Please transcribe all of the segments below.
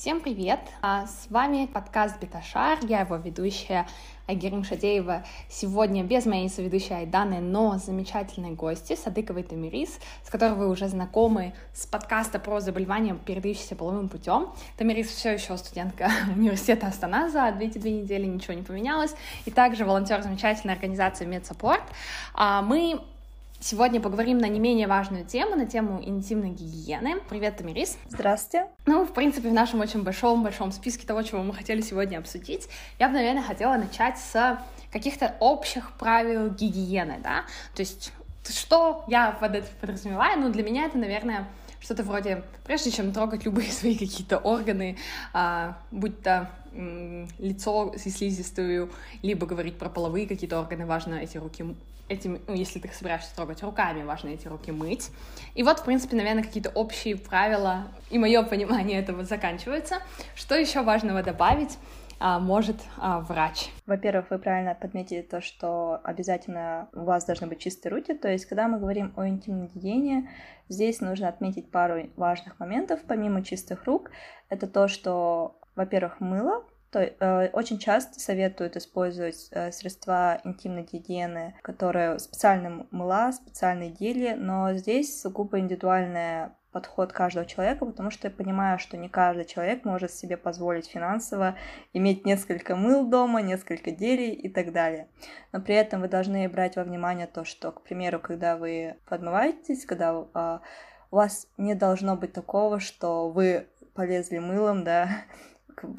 Всем привет! А, с вами подкаст Беташар, я его ведущая Айгерим Шадеева. Сегодня без моей соведущей Айданы, но замечательной гости Садыковой Тамирис, с которой вы уже знакомы с подкаста про заболевания, передающиеся половым путем. Тамирис все еще студентка университета Астана, за эти две недели ничего не поменялось, и также волонтер замечательной организации MedSupport. А, мы Сегодня поговорим на не менее важную тему, на тему интимной гигиены. Привет, Тамирис. Здравствуйте. Ну, в принципе, в нашем очень большом-большом списке того, чего мы хотели сегодня обсудить, я бы, наверное, хотела начать с каких-то общих правил гигиены, да? То есть, что я под это подразумеваю? Ну, для меня это, наверное, что-то вроде, прежде чем трогать любые свои какие-то органы, а, будь то лицо и слизистую, либо говорить про половые какие-то органы, важно эти руки этим, ну, если ты собираешься трогать руками, важно эти руки мыть. И вот, в принципе, наверное, какие-то общие правила, и мое понимание этого заканчивается. Что еще важного добавить? а, может а, врач? Во-первых, вы правильно подметили то, что обязательно у вас должны быть чистые руки. То есть, когда мы говорим о интимной гигиене, здесь нужно отметить пару важных моментов, помимо чистых рук. Это то, что, во-первых, мыло, то, э, очень часто советуют использовать э, средства интимной гигиены, которые специальные мыла, специальные гели, но здесь сугубо индивидуальный подход каждого человека, потому что я понимаю, что не каждый человек может себе позволить финансово иметь несколько мыл дома, несколько гелей и так далее. Но при этом вы должны брать во внимание то, что, к примеру, когда вы подмываетесь, когда э, у вас не должно быть такого, что вы полезли мылом, да,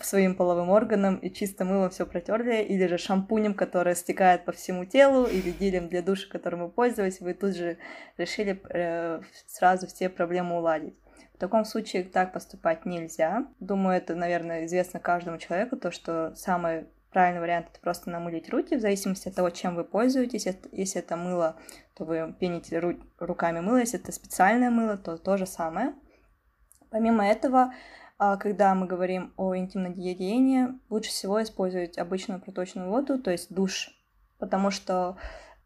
своим половым органам и чисто мылом все протерли, или же шампунем, который стекает по всему телу, или гелем для душа, которым вы пользовались, вы тут же решили э, сразу все проблемы уладить. В таком случае так поступать нельзя. Думаю, это, наверное, известно каждому человеку, то, что самый правильный вариант это просто намылить руки, в зависимости от того, чем вы пользуетесь. Если это мыло, то вы пените ру руками мыло, если это специальное мыло, то то же самое. Помимо этого, когда мы говорим о интимной гигиене, лучше всего использовать обычную проточную воду, то есть душ, потому что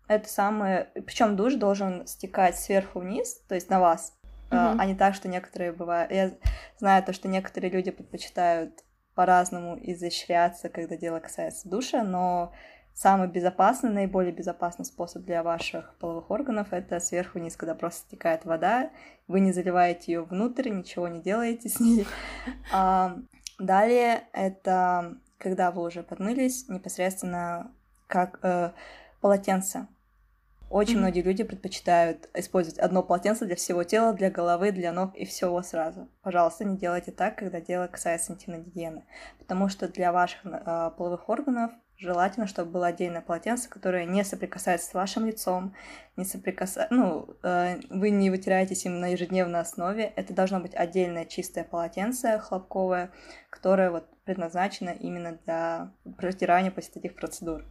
это самое... Причем душ должен стекать сверху вниз, то есть на вас, mm-hmm. а не так, что некоторые бывают... Я знаю то, что некоторые люди предпочитают по-разному изощряться, когда дело касается душа, но самый безопасный, наиболее безопасный способ для ваших половых органов это сверху вниз, когда просто стекает вода, вы не заливаете ее внутрь, ничего не делаете с ней. А, далее это когда вы уже подмылись, непосредственно как э, полотенце. Очень mm-hmm. многие люди предпочитают использовать одно полотенце для всего тела, для головы, для ног и всего сразу. Пожалуйста, не делайте так, когда дело касается интимной гигиены, потому что для ваших э, половых органов Желательно, чтобы было отдельное полотенце, которое не соприкасается с вашим лицом, не соприкасается, ну, э, вы не вытираетесь им на ежедневной основе. Это должно быть отдельное чистое полотенце хлопковое, которое вот предназначено именно для протирания после таких процедур.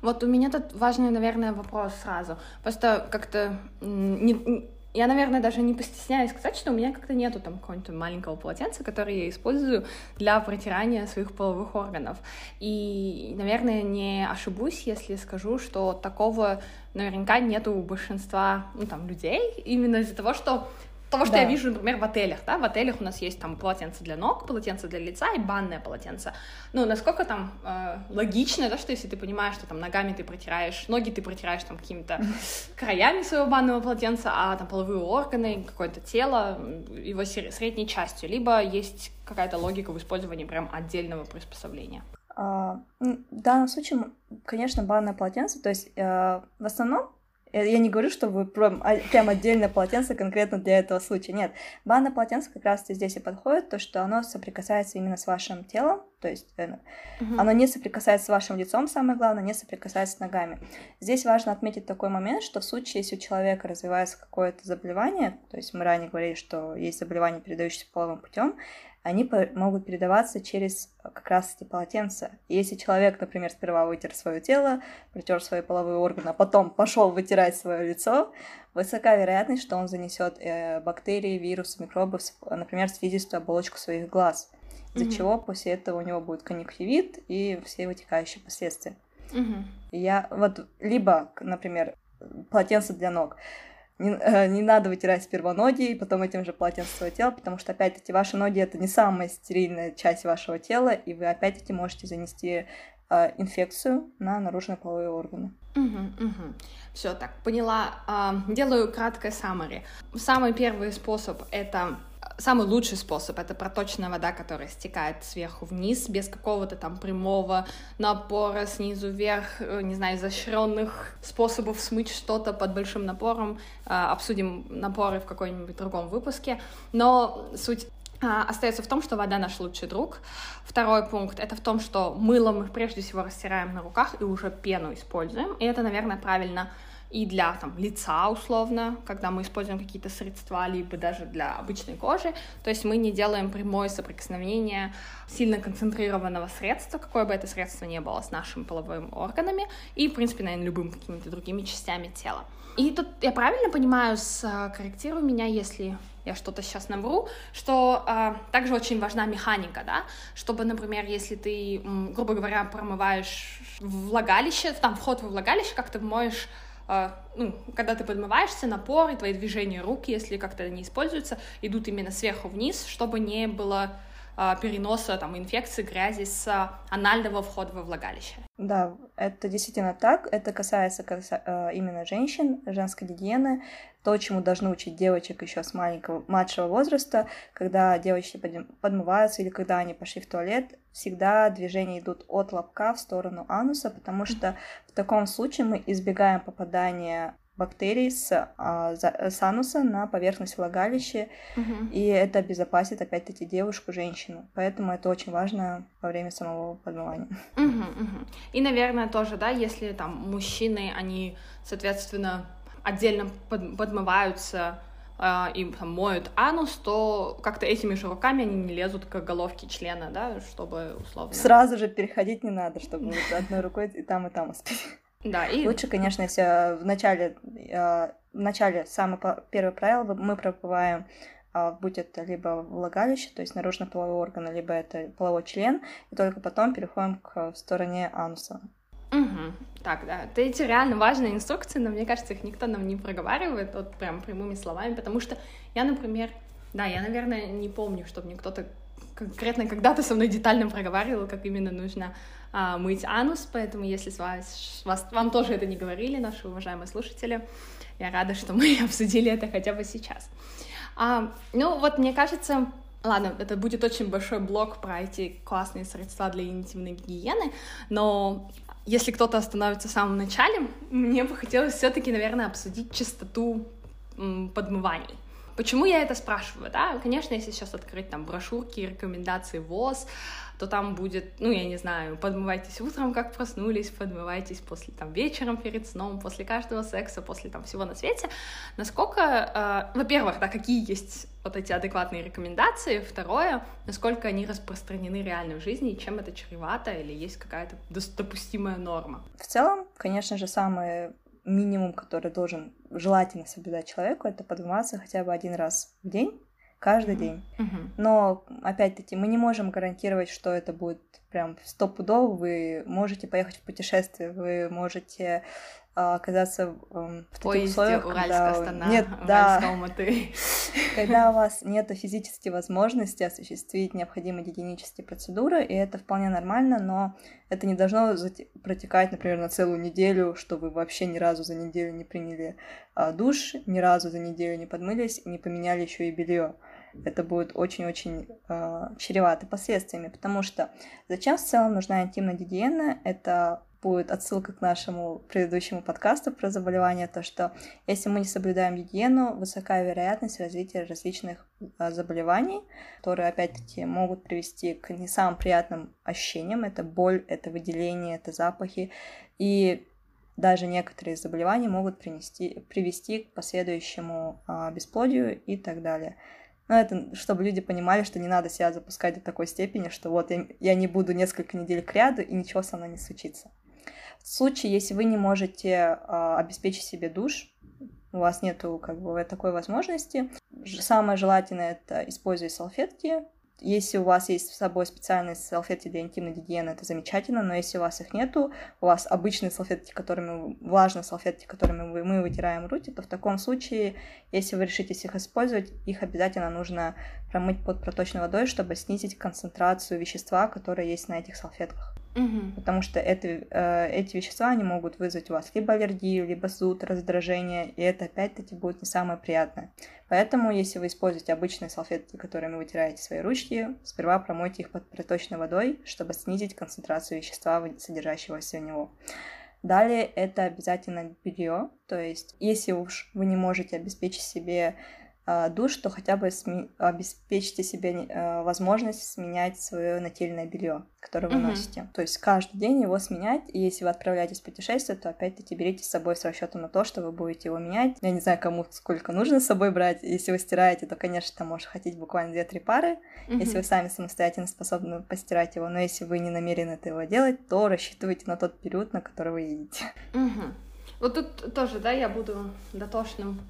Вот у меня тут важный, наверное, вопрос сразу. Просто как-то не, я, наверное, даже не постесняюсь сказать, что у меня как-то нету там какого-нибудь маленького полотенца, которое я использую для протирания своих половых органов. И, наверное, не ошибусь, если скажу, что такого наверняка нету у большинства ну, там, людей, именно из-за того, что того, что да. я вижу, например, в отелях, да, в отелях у нас есть там полотенце для ног, полотенце для лица и банное полотенце. Ну, насколько там э, логично, да, что если ты понимаешь, что там ногами ты протираешь, ноги ты протираешь там какими-то краями своего банного полотенца, а там половые органы, какое-то тело его средней частью, либо есть какая-то логика в использовании прям отдельного приспособления. А, в данном случае, конечно, банное полотенце, то есть э, в основном я не говорю, что вы прям, а, прям отдельное полотенце конкретно для этого случая. Нет, банное полотенце как раз здесь и подходит, то, что оно соприкасается именно с вашим телом, то есть э, угу. оно не соприкасается с вашим лицом, самое главное, не соприкасается с ногами. Здесь важно отметить такой момент, что в случае, если у человека развивается какое-то заболевание, то есть мы ранее говорили, что есть заболевание, передающееся половым путем, они могут передаваться через э, как раз эти полотенца. Если человек, например, сперва вытер свое тело, протер свои половые органы, а потом пошел вытирать свое лицо, высока вероятность, что он занесет э, бактерии, вирусы, микробы, например, слизистую оболочку своих глаз, из-за mm-hmm. чего после этого у него будет конъюнктивит и все вытекающие последствия. Mm-hmm. Я вот либо, например, полотенце для ног не, э, не надо вытирать сперва ноги и потом этим же полотенцем свое тело, потому что, опять-таки, ваши ноги — это не самая стерильная часть вашего тела, и вы, опять-таки, можете занести э, инфекцию на наружные половые органы. Угу, угу. Все, так, поняла. Э, делаю краткое summary. Самый первый способ — это самый лучший способ — это проточная вода, которая стекает сверху вниз, без какого-то там прямого напора снизу вверх, э, не знаю, изощренных способов смыть что-то под большим напором. А, обсудим напоры в какой-нибудь другом выпуске. Но суть а, остается в том, что вода наш лучший друг. Второй пункт — это в том, что мыло мы прежде всего растираем на руках и уже пену используем. И это, наверное, правильно и для там, лица условно, когда мы используем какие-то средства, либо даже для обычной кожи. То есть мы не делаем прямое соприкосновение сильно концентрированного средства, какое бы это средство ни было, с нашими половыми органами и, в принципе, наверное, любым какими-то другими частями тела. И тут я правильно понимаю, скорректируй меня, если я что-то сейчас навру, что э, также очень важна механика, да, чтобы, например, если ты, грубо говоря, промываешь влагалище, там вход во влагалище, как ты моешь ну, когда ты подмываешься, напор и твои движения рук, если как-то они используются, идут именно сверху вниз, чтобы не было а, переноса там, инфекции, грязи с анального входа во влагалище. Да, это действительно так. Это касается э, именно женщин, женской гигиены. То, чему должны учить девочек еще с маленького, младшего возраста, когда девочки подмываются или когда они пошли в туалет, всегда движения идут от лобка в сторону ануса, потому что в таком случае мы избегаем попадания бактерий с, а, с ануса на поверхность влагалища, угу. и это обезопасит опять-таки девушку, женщину. Поэтому это очень важно во время самого подмывания. Угу, угу. И, наверное, тоже, да, если там мужчины, они, соответственно, отдельно под, подмываются э, и там, моют анус, то как-то этими же руками они не лезут к головке члена, да, чтобы условно... Сразу же переходить не надо, чтобы одной рукой и там, и там успеть. Да, и... Лучше, конечно, если в начале, э, в начале самое первое правило мы пробываем а, будь это либо влагалище, то есть наружно-половой орган, либо это половой член, и только потом переходим к стороне ануса. Угу. Так, да, это эти реально важные инструкции, но мне кажется, их никто нам не проговаривает, вот прям прямыми словами, потому что я, например, да, я, наверное, не помню, чтобы мне кто-то конкретно когда-то со мной детально проговаривал, как именно нужно а, мыть анус, поэтому если с вас, вас, вам тоже это не говорили, наши уважаемые слушатели, я рада, что мы обсудили это хотя бы сейчас. А, ну вот мне кажется, Ладно, это будет очень большой блок про эти классные средства для интимной гигиены, но если кто-то остановится в самом начале, мне бы хотелось все-таки, наверное, обсудить частоту подмываний. Почему я это спрашиваю, да? Конечно, если сейчас открыть там брошюрки, рекомендации ВОЗ, то там будет, ну, я не знаю, подмывайтесь утром, как проснулись, подмывайтесь после, там, вечером перед сном, после каждого секса, после, там, всего на свете. Насколько, э, во-первых, да, какие есть вот эти адекватные рекомендации, второе, насколько они распространены реально в жизни, и чем это чревато, или есть какая-то допустимая норма? В целом, конечно же, самый минимум, который должен желательно соблюдать человеку, это подниматься хотя бы один раз в день, каждый день. Mm-hmm. Но, опять-таки, мы не можем гарантировать, что это будет прям стопудово. Вы можете поехать в путешествие, вы можете а, оказаться в таких Поезде, условиях, когда... Астана, нет, да, Алматы. когда у вас нет физической возможности осуществить необходимые гигиенические процедуры, и это вполне нормально, но это не должно протекать, например, на целую неделю, что вы вообще ни разу за неделю не приняли а, душ, ни разу за неделю не подмылись и не поменяли еще и белье это будет очень-очень э, чревато последствиями, потому что зачем в целом нужна интимная гигиена? Это будет отсылка к нашему предыдущему подкасту про заболевания, то что если мы не соблюдаем гигиену, высокая вероятность развития различных э, заболеваний, которые опять-таки могут привести к не самым приятным ощущениям. Это боль, это выделение, это запахи. И даже некоторые заболевания могут принести, привести к последующему а, бесплодию и так далее. Но это чтобы люди понимали, что не надо себя запускать до такой степени, что вот я, я не буду несколько недель к ряду, и ничего со мной не случится. В случае, если вы не можете э, обеспечить себе душ, у вас нету как бы такой возможности, самое желательное это использовать салфетки, если у вас есть с собой специальные салфетки для интимной гигиены, это замечательно, но если у вас их нету, у вас обычные салфетки, которыми, влажные салфетки, которыми мы вытираем руки, то в таком случае, если вы решитесь их использовать, их обязательно нужно промыть под проточной водой, чтобы снизить концентрацию вещества, которое есть на этих салфетках. Угу. Потому что это, э, эти вещества, они могут вызвать у вас либо аллергию, либо зуд, раздражение, и это опять-таки будет не самое приятное. Поэтому, если вы используете обычные салфетки, которыми вы вытираете свои ручки, сперва промойте их под проточной водой, чтобы снизить концентрацию вещества, содержащегося в него. Далее это обязательно белье, то есть если уж вы не можете обеспечить себе душ, то хотя бы сме- обеспечьте себе э, возможность сменять свое нательное белье, которое вы mm-hmm. носите. То есть каждый день его сменять, и если вы отправляетесь в путешествие, то опять-таки берите с собой с расчетом на то, что вы будете его менять. Я не знаю, кому сколько нужно с собой брать. Если вы стираете, то, конечно, там может хотеть буквально 2-3 пары, mm-hmm. если вы сами самостоятельно способны постирать его. Но если вы не намерены этого делать, то рассчитывайте на тот период, на который вы едете. Mm-hmm. Вот тут тоже, да, я буду дотошным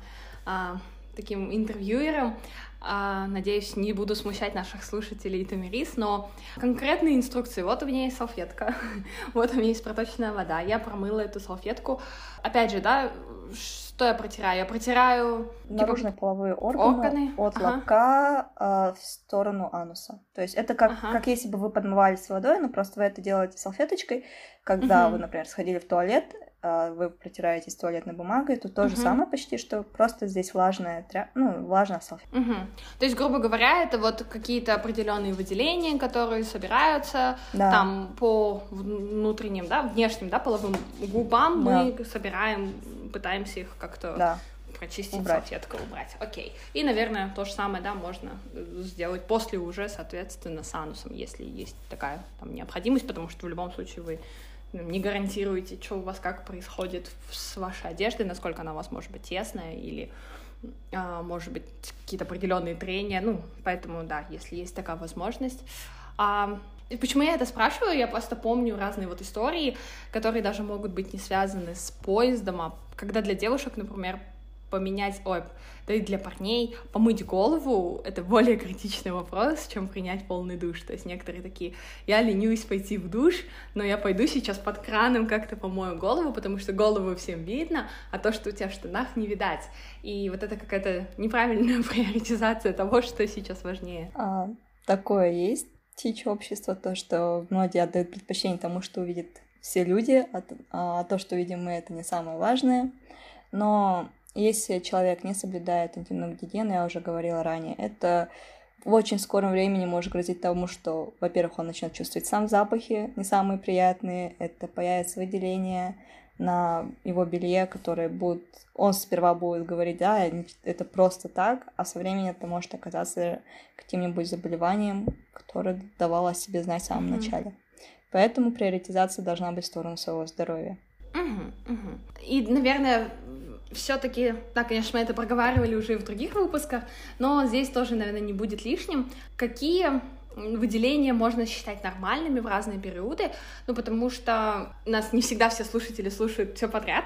а, таким интервьюером. А, надеюсь, не буду смущать наших слушателей и Томирис, но конкретные инструкции. Вот у меня есть салфетка, вот у меня есть проточная вода. Я промыла эту салфетку. Опять же, да, что я протираю? Я протираю... Наружные типа, половые органы, органы. от ага. лобка э, в сторону ануса. То есть это как, ага. как если бы вы подмывались водой, но просто вы это делаете салфеточкой, когда угу. вы, например, сходили в туалет, вы протираетесь туалетной бумагой, то то же uh-huh. самое почти, что просто здесь влажная тря... ну, влажная салфетка. Uh-huh. То есть, грубо говоря, это вот какие-то определенные выделения, которые собираются да. там по внутренним, да, внешним, да, половым губам да. мы собираем, пытаемся их как-то да прочистить убрать. салфеткой, убрать. Окей. И, наверное, то же самое, да, можно сделать после уже, соответственно, с анусом, если есть такая там необходимость, потому что в любом случае вы не гарантируете, что у вас как происходит с вашей одеждой, насколько она у вас может быть тесная или а, может быть какие-то определенные трения, ну, поэтому, да, если есть такая возможность. А, и почему я это спрашиваю? Я просто помню разные вот истории, которые даже могут быть не связаны с поездом, а когда для девушек, например, поменять, ой, да и для парней помыть голову — это более критичный вопрос, чем принять полный душ. То есть некоторые такие, я ленюсь пойти в душ, но я пойду сейчас под краном как-то помою голову, потому что голову всем видно, а то, что у тебя в штанах, не видать. И вот это какая-то неправильная приоритизация того, что сейчас важнее. А, такое есть течь общества, то, что многие отдают предпочтение тому, что увидят все люди, а, а то, что видим мы, это не самое важное. Но если человек не соблюдает интимную гигиену, я уже говорила ранее, это в очень скором времени может грозить тому, что, во-первых, он начнет чувствовать сам запахи, не самые приятные, это появится выделение на его белье, которые будут... Он сперва будет говорить, да, это просто так, а со временем это может оказаться каким-нибудь заболеванием, которое давало о себе знать в самом mm-hmm. начале. Поэтому приоритизация должна быть в сторону своего здоровья. Угу, угу. И, наверное, все-таки, да, конечно, мы это проговаривали уже в других выпусках, но здесь тоже, наверное, не будет лишним. Какие выделения можно считать нормальными в разные периоды, ну, потому что нас не всегда все слушатели слушают все подряд,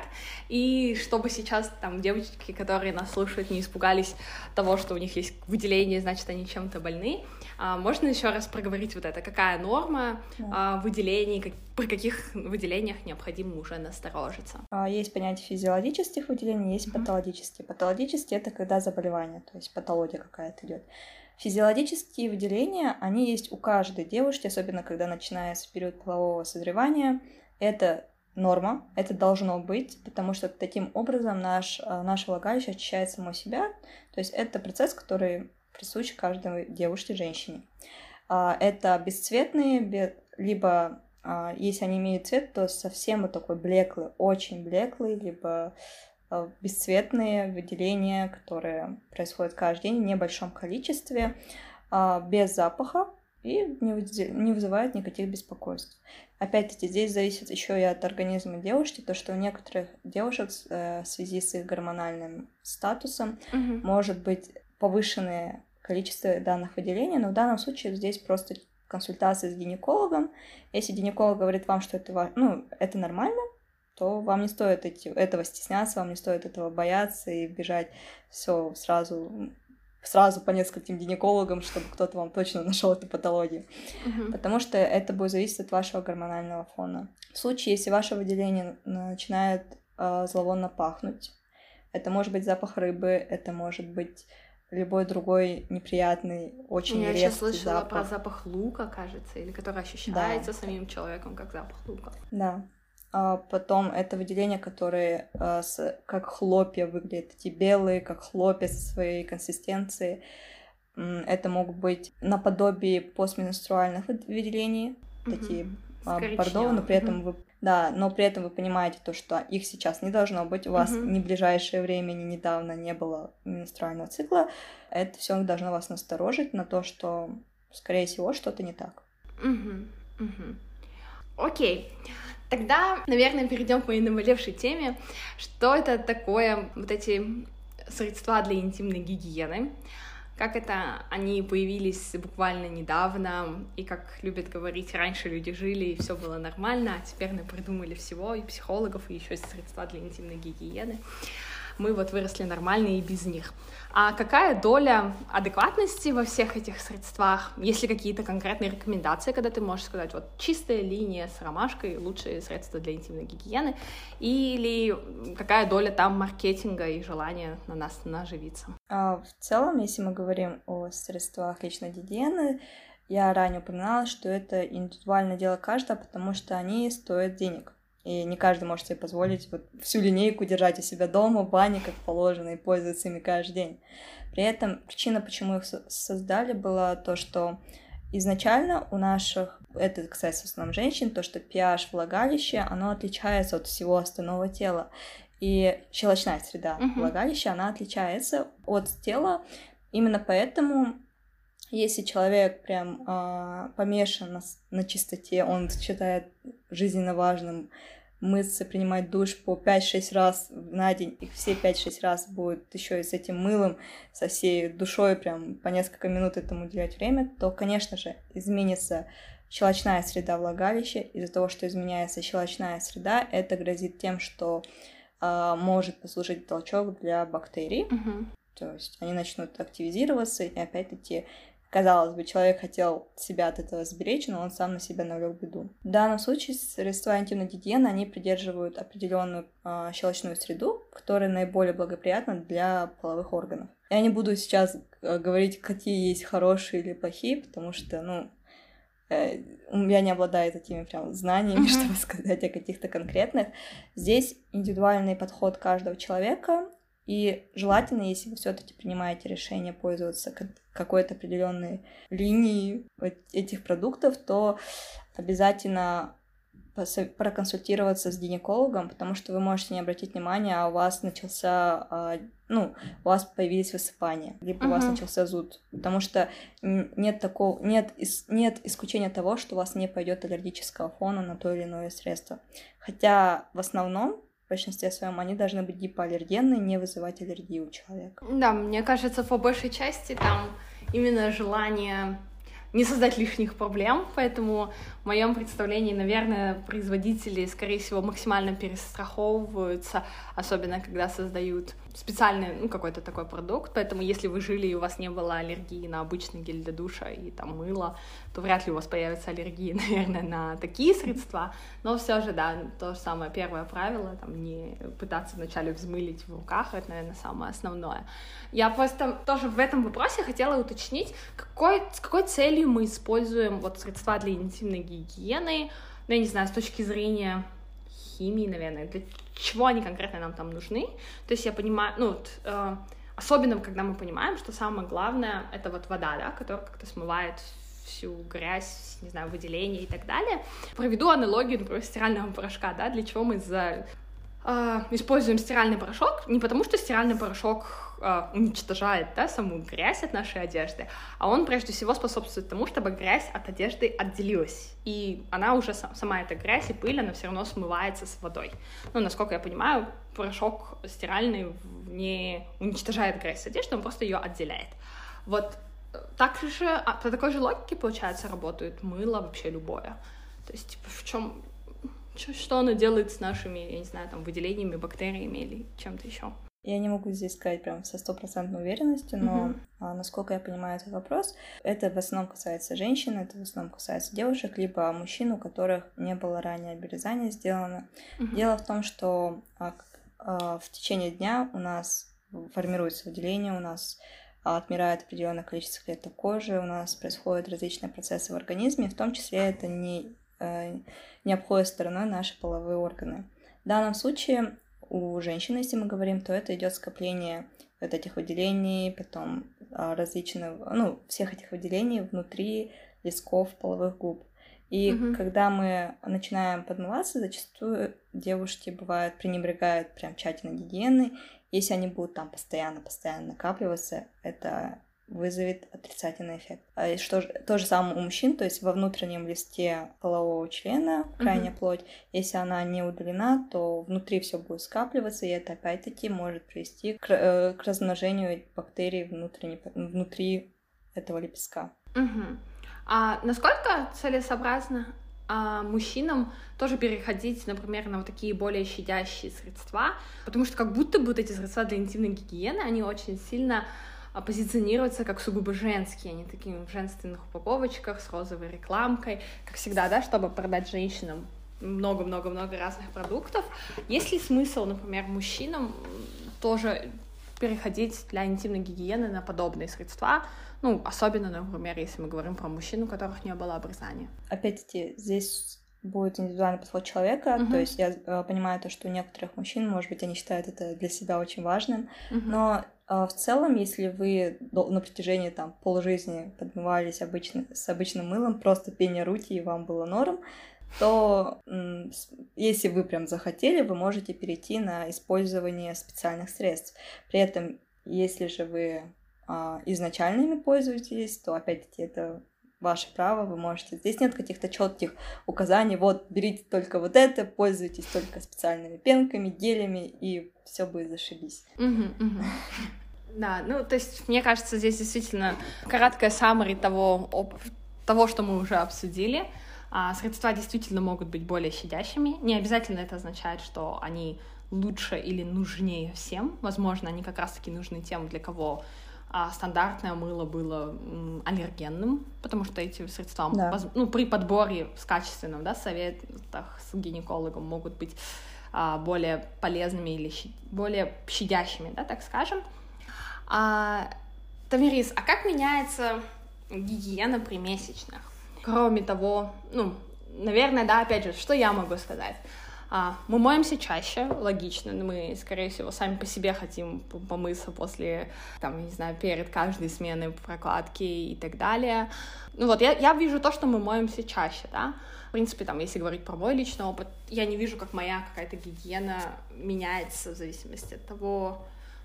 и чтобы сейчас там девочки, которые нас слушают, не испугались того, что у них есть выделение, значит, они чем-то больны, а, можно еще раз проговорить вот это, какая норма да. а, выделений, как, при каких выделениях необходимо уже насторожиться? А, есть понятие физиологических выделений, есть mm-hmm. патологические. Патологические — это когда заболевание, то есть патология какая-то идет. Физиологические выделения, они есть у каждой девушки, особенно когда начинается период полового созревания. Это норма, это должно быть, потому что таким образом наш, э, наше влагалище очищает само себя. То есть это процесс, который присущ каждой девушке, женщине. А, это бесцветные, либо а, если они имеют цвет, то совсем вот такой блеклый, очень блеклый, либо бесцветные выделения, которые происходят каждый день в небольшом количестве, а, без запаха и не вызывают никаких беспокойств. Опять-таки, здесь зависит еще и от организма девушки, то, что у некоторых девушек э, в связи с их гормональным статусом угу. может быть повышенное количество данных выделений, но в данном случае здесь просто консультация с гинекологом. Если гинеколог говорит вам, что это, ну, это нормально, то вам не стоит эти, этого стесняться, вам не стоит этого бояться и бежать все сразу сразу по нескольким гинекологам, чтобы кто-то вам точно нашел эту патологию. Мгм. Потому что это будет зависеть от вашего гормонального фона. В случае, если ваше выделение начинает э, зловонно пахнуть, это может быть запах рыбы, это может быть любой другой неприятный, очень Я резкий слышала запах. про запах лука, кажется, или который ощущается самим человеком как запах лука. Да. А потом это выделения, которые с- как хлопья выглядят, эти белые, как хлопья со своей консистенцией. Это могут быть наподобие постменструальных выд- выделений, Мгм. такие а, бордовые, но при этом мгм. вы да, но при этом вы понимаете то, что их сейчас не должно быть, у вас Мгм. ни в ближайшее время, ни недавно не было менструального цикла. Это все должно вас насторожить на то, что, скорее всего, что-то не так. Мгм, мгм. Окей. Тогда, наверное, перейдем к моей наболевшей теме. Что это такое, вот эти средства для интимной гигиены? Как это они появились буквально недавно, и как любят говорить, раньше люди жили, и все было нормально, а теперь мы придумали всего, и психологов, и еще средства для интимной гигиены. Мы вот выросли нормально и без них. А какая доля адекватности во всех этих средствах? Есть ли какие-то конкретные рекомендации, когда ты можешь сказать, вот чистая линия с ромашкой, лучшие средства для интимной гигиены? Или какая доля там маркетинга и желания на нас наживиться? А в целом, если мы говорим о средствах личной гигиены, я ранее упоминала, что это индивидуальное дело каждого, потому что они стоят денег. И не каждый может себе позволить вот всю линейку держать у себя дома, в бане, как положено, и пользоваться ими каждый день. При этом причина, почему их со- создали, была то, что изначально у наших, это касается в основном женщин, то, что pH влагалища, оно отличается от всего остального тела. И щелочная среда Мгм. влагалища, она отличается от тела. Именно поэтому, если человек прям а, помешан на, на чистоте, он считает жизненно важным мыться, принимать душ по 5-6 раз на день, и все 5-6 раз будет еще и с этим мылом, со всей душой, прям по несколько минут этому уделять время, то, конечно же, изменится щелочная среда влагалища. Из-за того, что изменяется щелочная среда, это грозит тем, что а, может послужить толчок для бактерий. Мгм. То есть они начнут активизироваться, и опять-таки, казалось бы, человек хотел себя от этого сберечь, но он сам на себя навлек беду. В данном случае средства интимной гигиены, они придерживают определенную а, щелочную среду, которая наиболее благоприятна для половых органов. Я не буду сейчас э, говорить, какие есть хорошие или плохие, потому что, ну, э, я не обладаю такими прям знаниями, Мгм. чтобы сказать о каких-то конкретных. Здесь индивидуальный подход каждого человека, и желательно, если вы все-таки принимаете решение пользоваться ка- какой-то определенной линией этих продуктов, то обязательно проконсультироваться с гинекологом, потому что вы можете не обратить внимания, а у вас начался, а, ну, у вас появились высыпания, либо у вас начался зуд, потому что нет такого, нет, нет исключения того, что у вас не пойдет аллергического фона на то или иное средство. Хотя в основном, в большинстве своем, они должны быть гипоаллергенны, не вызывать аллергии у человека. Да, мне кажется, по большей части там именно желание не создать лишних проблем, поэтому в моем представлении, наверное, производители, скорее всего, максимально перестраховываются, особенно когда создают специальный, ну, какой-то такой продукт, поэтому если вы жили и у вас не было аллергии на обычный гель для душа и там мыло, то вряд ли у вас появится аллергии, наверное, на такие средства, но все же, да, то же самое первое правило, там, не пытаться вначале взмылить в руках, это, наверное, самое основное. Я просто тоже в этом вопросе хотела уточнить, какой, с какой целью мы используем вот средства для интимной гигиены, ну, я не знаю, с точки зрения химии, наверное, для чего они конкретно нам там нужны. То есть я понимаю, ну, вот, э, особенно когда мы понимаем, что самое главное — это вот вода, да, которая как-то смывает всю грязь, не знаю, выделение и так далее. Проведу аналогию, например, стирального порошка, да, для чего мы за используем стиральный порошок не потому, что стиральный порошок э, уничтожает да, саму грязь от нашей одежды, а он прежде всего способствует тому, чтобы грязь от одежды отделилась. И она уже сам- сама эта грязь и пыль, она все равно смывается с водой. Ну, насколько я понимаю, порошок стиральный не уничтожает грязь с одежды, он просто ее отделяет. Вот э, так же, а, по такой же логике, получается, работает мыло вообще любое. То есть, типа, в чем Чё- что оно делает с нашими, я не знаю, там, выделениями, бактериями или чем-то еще. Я не могу здесь сказать прям со стопроцентной уверенностью, но uh-huh. а, насколько я понимаю этот вопрос, это в основном касается женщин, это в основном касается девушек, либо мужчин, у которых не было ранее обрезания сделано. Uh-huh. Дело в том, что а, а, в течение дня у нас формируется выделение, у нас отмирает определенное количество клеток кожи, у нас происходят различные процессы в организме, в том числе это не, э, не обходит стороной наши половые органы. В данном случае у женщины, если мы говорим, то это идет скопление вот этих выделений, потом а, различных, ну, всех этих выделений внутри лесков половых губ. И угу. когда мы начинаем подмываться, зачастую девушки бывают пренебрегают прям тщательно гигиеной. Если они будут там постоянно-постоянно накапливаться, это вызовет отрицательный эффект. А что то же самое у мужчин, то есть во внутреннем листе полового члена, крайняя угу. плоть, если она не удалена, то внутри все будет скапливаться, и это опять-таки может привести к, э, к размножению бактерий внутри этого лепестка. Угу. А насколько целесообразно а мужчинам тоже переходить, например, на вот такие более щадящие средства, потому что как будто бы вот эти средства для интимной гигиены, они очень сильно позиционируются как сугубо женские, они такие в женственных упаковочках с розовой рекламкой, как всегда, да, чтобы продать женщинам много-много-много разных продуктов. Есть ли смысл, например, мужчинам тоже переходить для интимной гигиены на подобные средства, ну, особенно, например, если мы говорим про мужчин, у которых не было обрезания. Опять-таки, здесь будет индивидуальный подход человека. Uh-huh. То есть я э, понимаю то, что у некоторых мужчин, может быть, они считают это для себя очень важным. Uh-huh. Но в целом, если вы на протяжении там полжизни подмывались обычно, с обычным мылом, просто пение руки, и вам было норм, то если вы прям захотели, вы можете перейти на использование специальных средств. При этом, если же вы а, изначально ими пользуетесь, то опять-таки это ваше право, вы можете. Здесь нет каких-то четких указаний, вот берите только вот это, пользуйтесь только специальными пенками, гелями, и все будет зашибись. Да, ну то есть мне кажется, здесь действительно краткая саммари того, того, что мы уже обсудили. А, средства действительно могут быть более щадящими. Не обязательно это означает, что они лучше или нужнее всем. Возможно, они как раз-таки нужны тем, для кого а стандартное мыло было аллергенным, потому что эти средства да. ну, при подборе с качественным да, советах с гинекологом могут быть более полезными или более щадящими, да, так скажем. А, Тамирис, а как меняется гигиена при месячных? Кроме того, ну, наверное, да, опять же, что я могу сказать? А, мы моемся чаще, логично, мы, скорее всего, сами по себе хотим помыться после, там, не знаю, перед каждой сменой прокладки и так далее. Ну вот, я, я вижу то, что мы моемся чаще, да. Принципе, там, если говорить про мой личный опыт, я не вижу, как моя какая-то гигиена меняется в зависимости от того,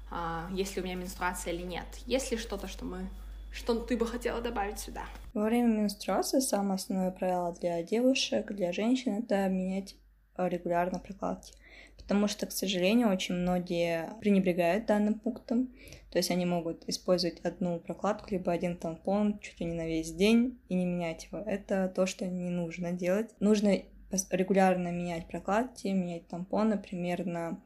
а, есть ли у меня менструация или нет. Есть ли что-то, что мы что ты бы хотела добавить сюда? Во время менструации самое основное правило для девушек, для женщин — это менять Э, регулярно прокладки. Потому что, к сожалению, очень многие пренебрегают данным пунктом. То есть они могут использовать одну прокладку, либо один тампон чуть ли не на весь день и не менять его. Это то, что не нужно делать. Нужно регулярно менять прокладки, менять тампоны примерно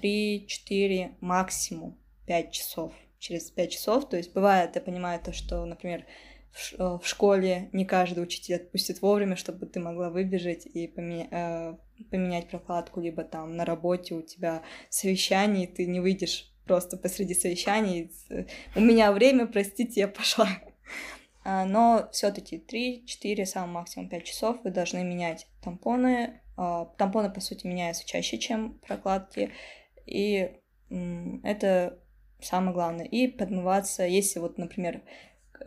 3-4, максимум 5 часов. Через 5 часов, то есть бывает, я понимаю то, что, например, Э, в школе не каждый учитель отпустит вовремя, чтобы ты могла выбежать и поменять, э, поменять прокладку, либо там на работе у тебя совещание, и ты не выйдешь просто посреди совещания. У меня время, простите, я пошла. А, но все-таки 3-4, самый максимум 5 часов вы должны менять тампоны. А, тампоны, по сути, меняются чаще, чем прокладки. И это самое главное. И подмываться, если вот, например,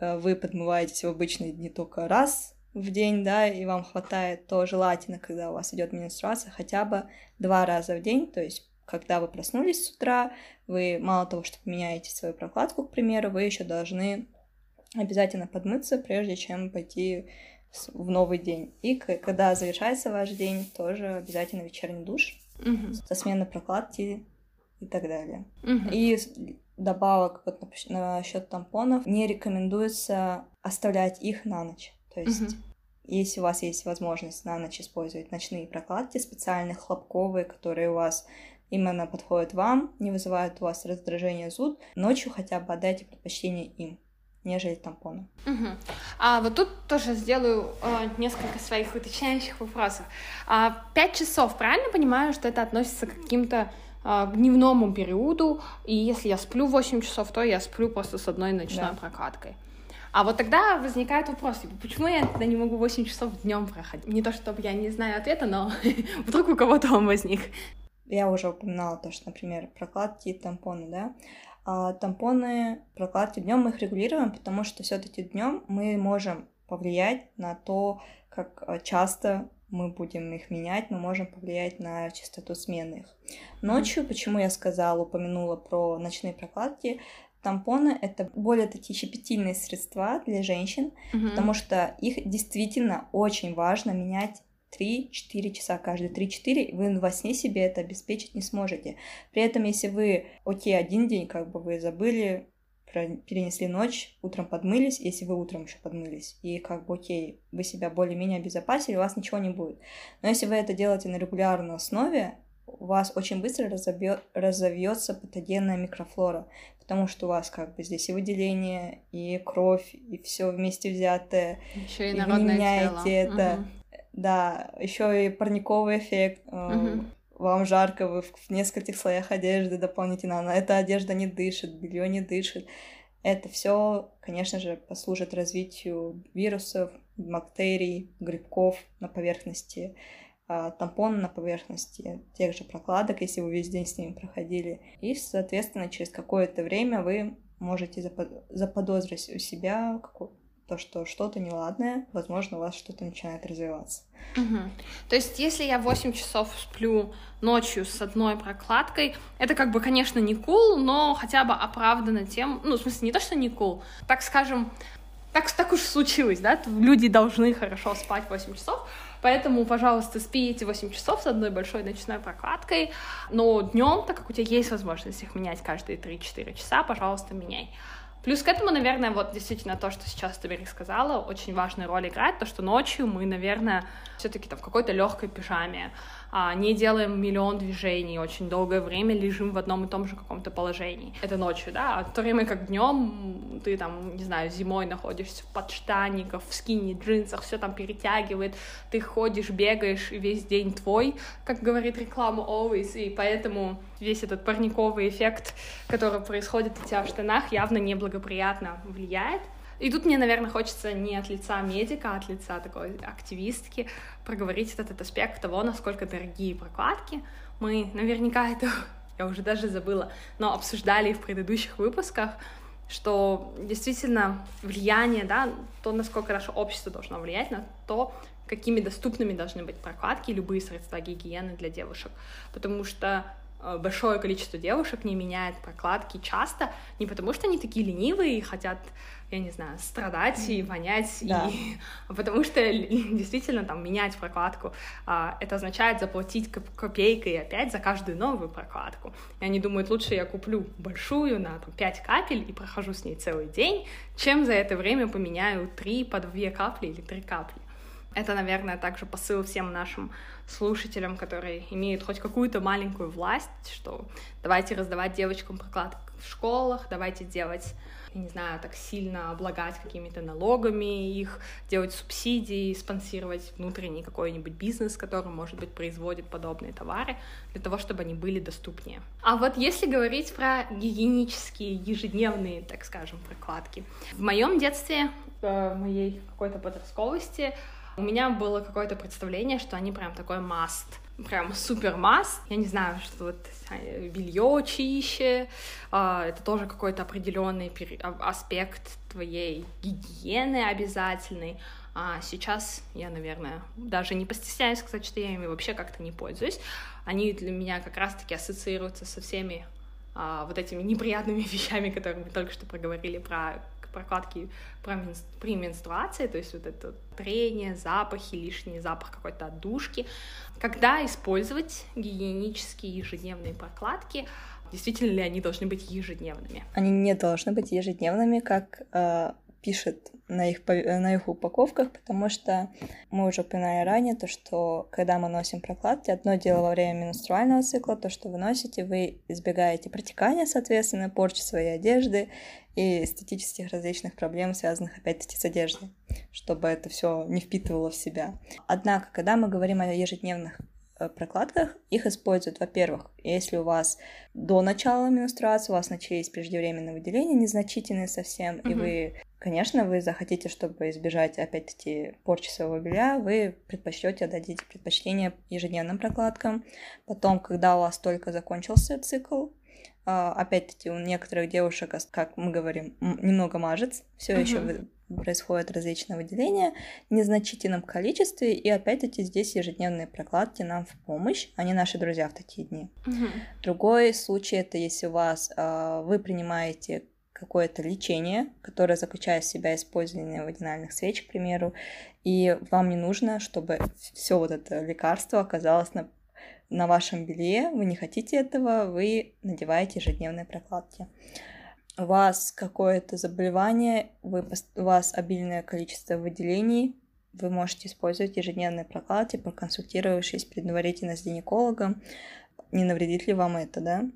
Э, вы подмываетесь в обычные дни только раз в день, да, и вам хватает, то желательно, когда у вас идет менструация, хотя бы два раза в день, то есть когда вы проснулись с утра, вы мало того, что поменяете свою прокладку, к примеру, вы еще должны обязательно подмыться, прежде чем пойти в новый день. И когда завершается ваш день, тоже обязательно вечерний душ угу. со сменой прокладки и так далее. Угу. И добавок вот насчет тампонов не рекомендуется оставлять их на ночь. То есть, угу. если у вас есть возможность на ночь использовать ночные прокладки специальные хлопковые, которые у вас именно подходят вам, не вызывают у вас раздражение, зуд, ночью хотя бы отдайте предпочтение им нежели тампоны. Угу. А вот тут тоже сделаю э, несколько своих уточняющих вопросов. А, пять часов, правильно понимаю, что это относится к каким-то э, дневному периоду, и если я сплю 8 часов, то я сплю просто с одной ночной да. прокаткой. А вот тогда возникает вопрос, типа, почему я тогда не могу 8 часов днем проходить? Не то, чтобы я не знаю ответа, но вдруг у кого-то он возник. Я уже упоминала то, что, например, прокладки и тампоны, да, а тампоны, прокладки днем мы их регулируем, потому что все-таки днем мы можем повлиять на то, как а, часто мы будем их менять, мы можем повлиять на частоту смены их. Ночью, почему я сказала, упомянула про ночные прокладки, тампоны это более такие щепетильные средства для женщин, mm-hmm. потому что их действительно очень важно менять 3-4 часа каждые 3-4, вы во сне себе это обеспечить не сможете. При этом, если вы, окей, один день, как бы вы забыли, перенесли ночь, утром подмылись, если вы утром еще подмылись, и как бы окей, вы себя более-менее обезопасили, у вас ничего не будет. Но если вы это делаете на регулярной основе, у вас очень быстро разовьется патогенная микрофлора, потому что у вас как бы здесь и выделение, и кровь, и все вместе взятое. Еще и, и вы меняете тело. это. Угу. Да, еще и парниковый эффект. Угу. Вам жарко, вы в нескольких слоях одежды дополнительно. Эта одежда не дышит, белье не дышит. Это все, конечно же, послужит развитию вирусов, бактерий, грибков на поверхности а, тампон на поверхности тех же прокладок, если вы весь день с ними проходили. И, соответственно, через какое-то время вы можете заподозрить у себя то, что что-то неладное, возможно, у вас что-то начинает развиваться. Угу. То есть, если я 8 часов сплю ночью с одной прокладкой, это как бы, конечно, не кул, cool, но хотя бы оправдано тем, ну, в смысле, не то, что не кул, cool, так скажем, так, так уж случилось, да, люди должны хорошо спать 8 часов, Поэтому, пожалуйста, спи эти 8 часов с одной большой ночной прокладкой, но днем, так как у тебя есть возможность их менять каждые 3-4 часа, пожалуйста, меняй. Плюс к этому, наверное, вот действительно то, что сейчас Таберик сказала, очень важную роль играет, то, что ночью мы, наверное, все-таки там в какой-то легкой пижаме, не делаем миллион движений, очень долгое время лежим в одном и том же каком-то положении. Это ночью, да, а в то время как днем ты там, не знаю, зимой находишься в подштанниках, в скине, джинсах, все там перетягивает, ты ходишь, бегаешь, весь день твой, как говорит реклама Always, и поэтому весь этот парниковый эффект, который происходит у тебя в штанах, явно неблагоприятно влияет. И тут мне, наверное, хочется не от лица медика, а от лица такой активистки проговорить этот, этот аспект того, насколько дорогие прокладки. Мы наверняка это, я уже даже забыла, но обсуждали в предыдущих выпусках, что действительно влияние, да, то, насколько наше общество должно влиять на то, какими доступными должны быть прокладки, любые средства гигиены для девушек. Потому что большое количество девушек не меняет прокладки часто, не потому что они такие ленивые и хотят, я не знаю, страдать и вонять, да. и... а потому что действительно там менять прокладку, а, это означает заплатить копейкой опять за каждую новую прокладку. И они думают, лучше я куплю большую на там, 5 капель и прохожу с ней целый день, чем за это время поменяю 3 по 2 капли или 3 капли. Это, наверное, также посыл всем нашим слушателям, которые имеют хоть какую-то маленькую власть, что давайте раздавать девочкам прокладки в школах, давайте делать не знаю, так сильно облагать какими-то налогами их, делать субсидии, спонсировать внутренний какой-нибудь бизнес, который, может быть, производит подобные товары, для того, чтобы они были доступнее. А вот если говорить про гигиенические, ежедневные, так скажем, прокладки. В моем детстве, в моей какой-то подростковости, у меня было какое-то представление, что они прям такой маст, прям супер маст. Я не знаю, что вот белье чище, а, это тоже какой-то определенный а, аспект твоей гигиены обязательный. А сейчас я, наверное, даже не постесняюсь сказать, что я ими вообще как-то не пользуюсь. Они для меня как раз-таки ассоциируются со всеми а, вот этими неприятными вещами, которые мы только что проговорили про прокладки при менструации, то есть вот это трение, запахи, лишний запах какой-то отдушки. Когда использовать гигиенические ежедневные прокладки, действительно ли они должны быть ежедневными? Они не должны быть ежедневными, как э, пишет на их, на их упаковках, потому что мы уже упоминали ранее то, что когда мы носим прокладки, одно дело во время менструального цикла, то, что вы носите, вы избегаете протекания, соответственно, порчи своей одежды и эстетических различных проблем, связанных опять-таки с одеждой, чтобы это все не впитывало в себя. Однако, когда мы говорим о ежедневных прокладках. Их используют, во-первых, если у вас до начала менструации у вас начались преждевременные выделения, незначительные совсем, mm-hmm. и вы, конечно, вы захотите, чтобы избежать, опять-таки, порчи своего белья, вы предпочтете, дадите предпочтение ежедневным прокладкам. Потом, когда у вас только закончился цикл, а, опять-таки у некоторых девушек, как мы говорим, немного мажет, все mm-hmm. еще происходят различные выделения в незначительном количестве, и опять-таки здесь ежедневные прокладки нам в помощь, они наши друзья в такие дни. Угу. Другой случай это если у вас э, вы принимаете какое-то лечение, которое заключает в себя использование вагинальных свеч, к примеру, и вам не нужно, чтобы все вот это лекарство оказалось на на вашем белье, вы не хотите этого, вы надеваете ежедневные прокладки у вас какое-то заболевание, вы, у вас обильное количество выделений, вы можете использовать ежедневные прокладки, проконсультировавшись предварительно с гинекологом, не навредит ли вам это, да?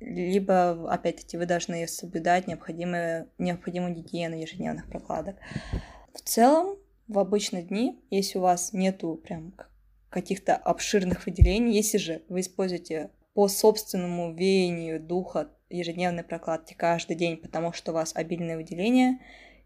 Либо, опять-таки, вы должны соблюдать необходимую, необходимую гигиену ежедневных прокладок. В целом, в обычные дни, если у вас нету прям каких-то обширных выделений, если же вы используете по собственному веянию духа ежедневной прокладки каждый день, потому что у вас обильное выделение,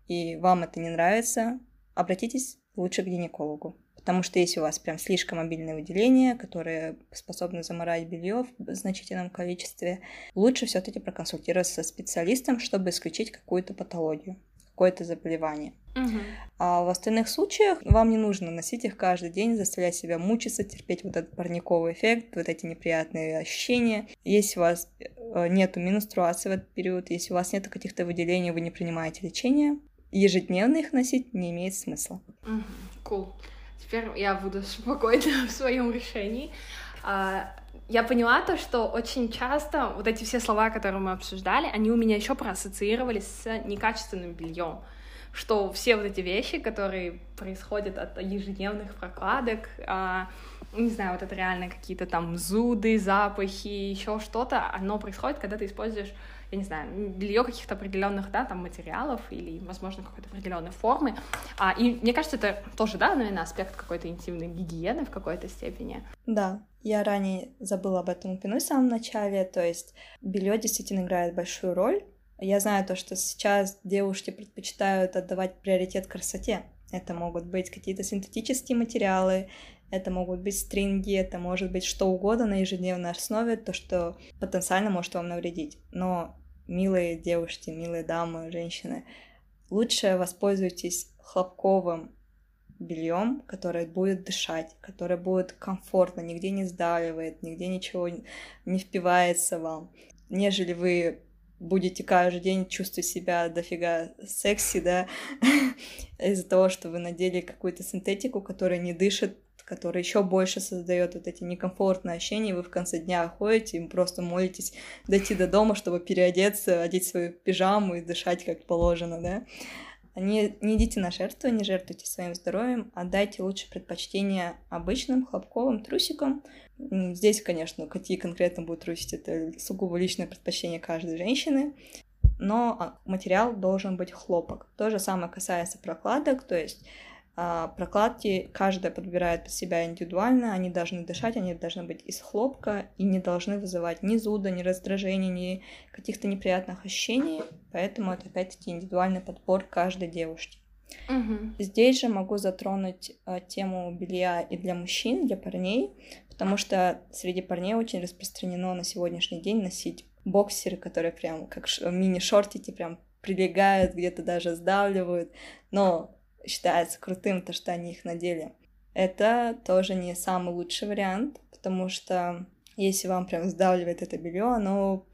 и вам это не нравится, обратитесь лучше к гинекологу. Потому что если у вас прям слишком обильное выделение, которое способно заморать белье в значительном количестве, лучше все-таки проконсультироваться со специалистом, чтобы исключить какую-то патологию какое-то заболевание. Угу. А в остальных случаях вам не нужно носить их каждый день, заставлять себя мучиться, терпеть вот этот парниковый эффект, вот эти неприятные ощущения. Если у вас э, нету менструации в этот период, если у вас нет каких-то выделений, вы не принимаете лечение, ежедневно их носить не имеет смысла. Угу. Cool. Теперь я буду спокойна в своем решении. А, я поняла то, что очень часто вот эти все слова, которые мы обсуждали, они у меня еще проассоциировались с некачественным бельем что все вот эти вещи, которые происходят от ежедневных прокладок, а, не знаю, вот это реально какие-то там зуды, запахи, еще что-то, оно происходит, когда ты используешь я не знаю, белье каких-то определенных, да, там материалов или, возможно, какой-то определенной формы. А, и мне кажется, это тоже, да, наверное, аспект какой-то интимной гигиены в какой-то степени. Да, я ранее забыла об этом упомянуть в самом начале, то есть белье действительно играет большую роль. Я знаю то, что сейчас девушки предпочитают отдавать приоритет красоте. Это могут быть какие-то синтетические материалы, это могут быть стринги, это может быть что угодно на ежедневной основе, то, что потенциально может вам навредить. Но, милые девушки, милые дамы, женщины, лучше воспользуйтесь хлопковым бельем, которое будет дышать, которое будет комфортно, нигде не сдавливает, нигде ничего не впивается вам, нежели вы будете каждый день чувствовать себя дофига секси, да, из-за того, что вы надели какую-то синтетику, которая не дышит, который еще больше создает вот эти некомфортные ощущения, вы в конце дня ходите и просто молитесь дойти до дома, чтобы переодеться, одеть свою пижаму и дышать как положено, да. Не, не идите на жертву, не жертвуйте своим здоровьем, отдайте лучше предпочтение обычным хлопковым трусикам. Здесь, конечно, какие конкретно будут трусить, это сугубо личное предпочтение каждой женщины но а, материал должен быть хлопок. То же самое касается прокладок, то есть а, прокладки каждая подбирает под себя индивидуально, они должны дышать, они должны быть из хлопка и не должны вызывать ни зуда, ни раздражения, ни каких-то неприятных ощущений, поэтому это опять-таки индивидуальный подбор каждой девушки. Угу. Здесь же могу затронуть а, тему белья и для мужчин, для парней, потому что среди парней очень распространено на сегодняшний день носить боксеры, которые прям как мини-шортики прям прилегают, где-то даже сдавливают, но считается крутым то, что они их надели. Это тоже не самый лучший вариант, потому что если вам прям сдавливает это белье, оно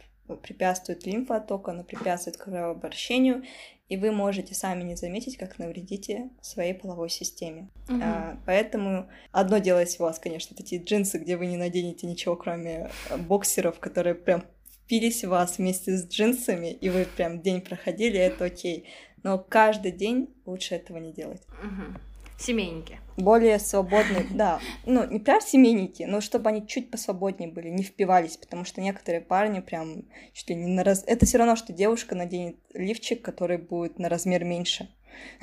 препятствует лимфоотоку, оно препятствует кровообращению, и вы можете сами не заметить, как навредите своей половой системе. Угу. А, поэтому одно дело, если у вас, конечно, такие джинсы, где вы не наденете ничего, кроме боксеров, которые прям впились в вас вместе с джинсами, и вы прям день проходили, это окей. Но каждый день лучше этого не делать. Угу. Семейники. Более свободные, да. Ну, не прям семейники, но чтобы они чуть посвободнее были, не впивались, потому что некоторые парни прям чуть ли не на раз... Это все равно, что девушка наденет лифчик, который будет на размер меньше.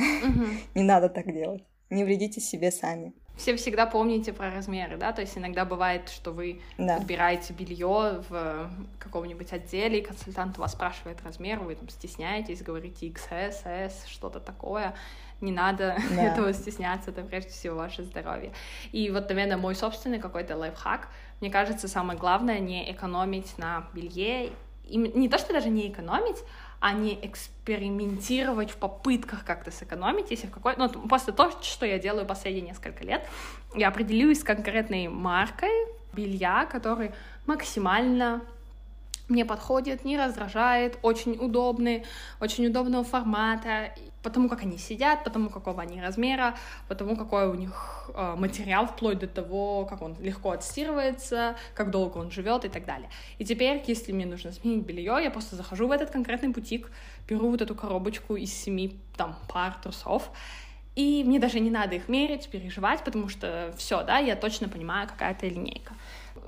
Не надо так делать. Не вредите себе сами все всегда помните про размеры, да, то есть иногда бывает, что вы да. подбираете белье в каком-нибудь отделе, и консультант вас спрашивает размер, вы там стесняетесь, говорите XS, S, что-то такое, не надо да. этого стесняться, это прежде всего ваше здоровье. И вот, наверное, мой собственный какой-то лайфхак, мне кажется, самое главное не экономить на белье, и не то, что даже не экономить, а не экспериментировать в попытках как-то сэкономить, если в какой... Ну, просто то, что я делаю последние несколько лет, я определилась с конкретной маркой белья, который максимально мне подходит, не раздражает, очень удобный, очень удобного формата, потому как они сидят, потому какого они размера, потому какой у них э, материал, вплоть до того, как он легко отстирывается, как долго он живет и так далее. И теперь, если мне нужно сменить белье, я просто захожу в этот конкретный бутик, беру вот эту коробочку из семи там пар трусов, и мне даже не надо их мерить, переживать, потому что все, да, я точно понимаю, какая это линейка.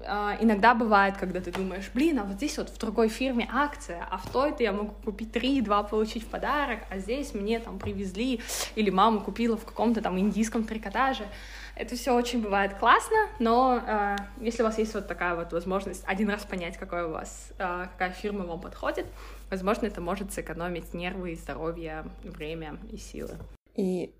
Uh, иногда бывает, когда ты думаешь, блин, а вот здесь вот в другой фирме акция, а в той-то я могу купить три, два получить в подарок, а здесь мне там привезли, или мама купила в каком-то там индийском трикотаже. Это все очень бывает классно, но uh, если у вас есть вот такая вот возможность один раз понять, какой у вас, uh, какая фирма вам подходит, возможно, это может сэкономить нервы, здоровье, время и силы. И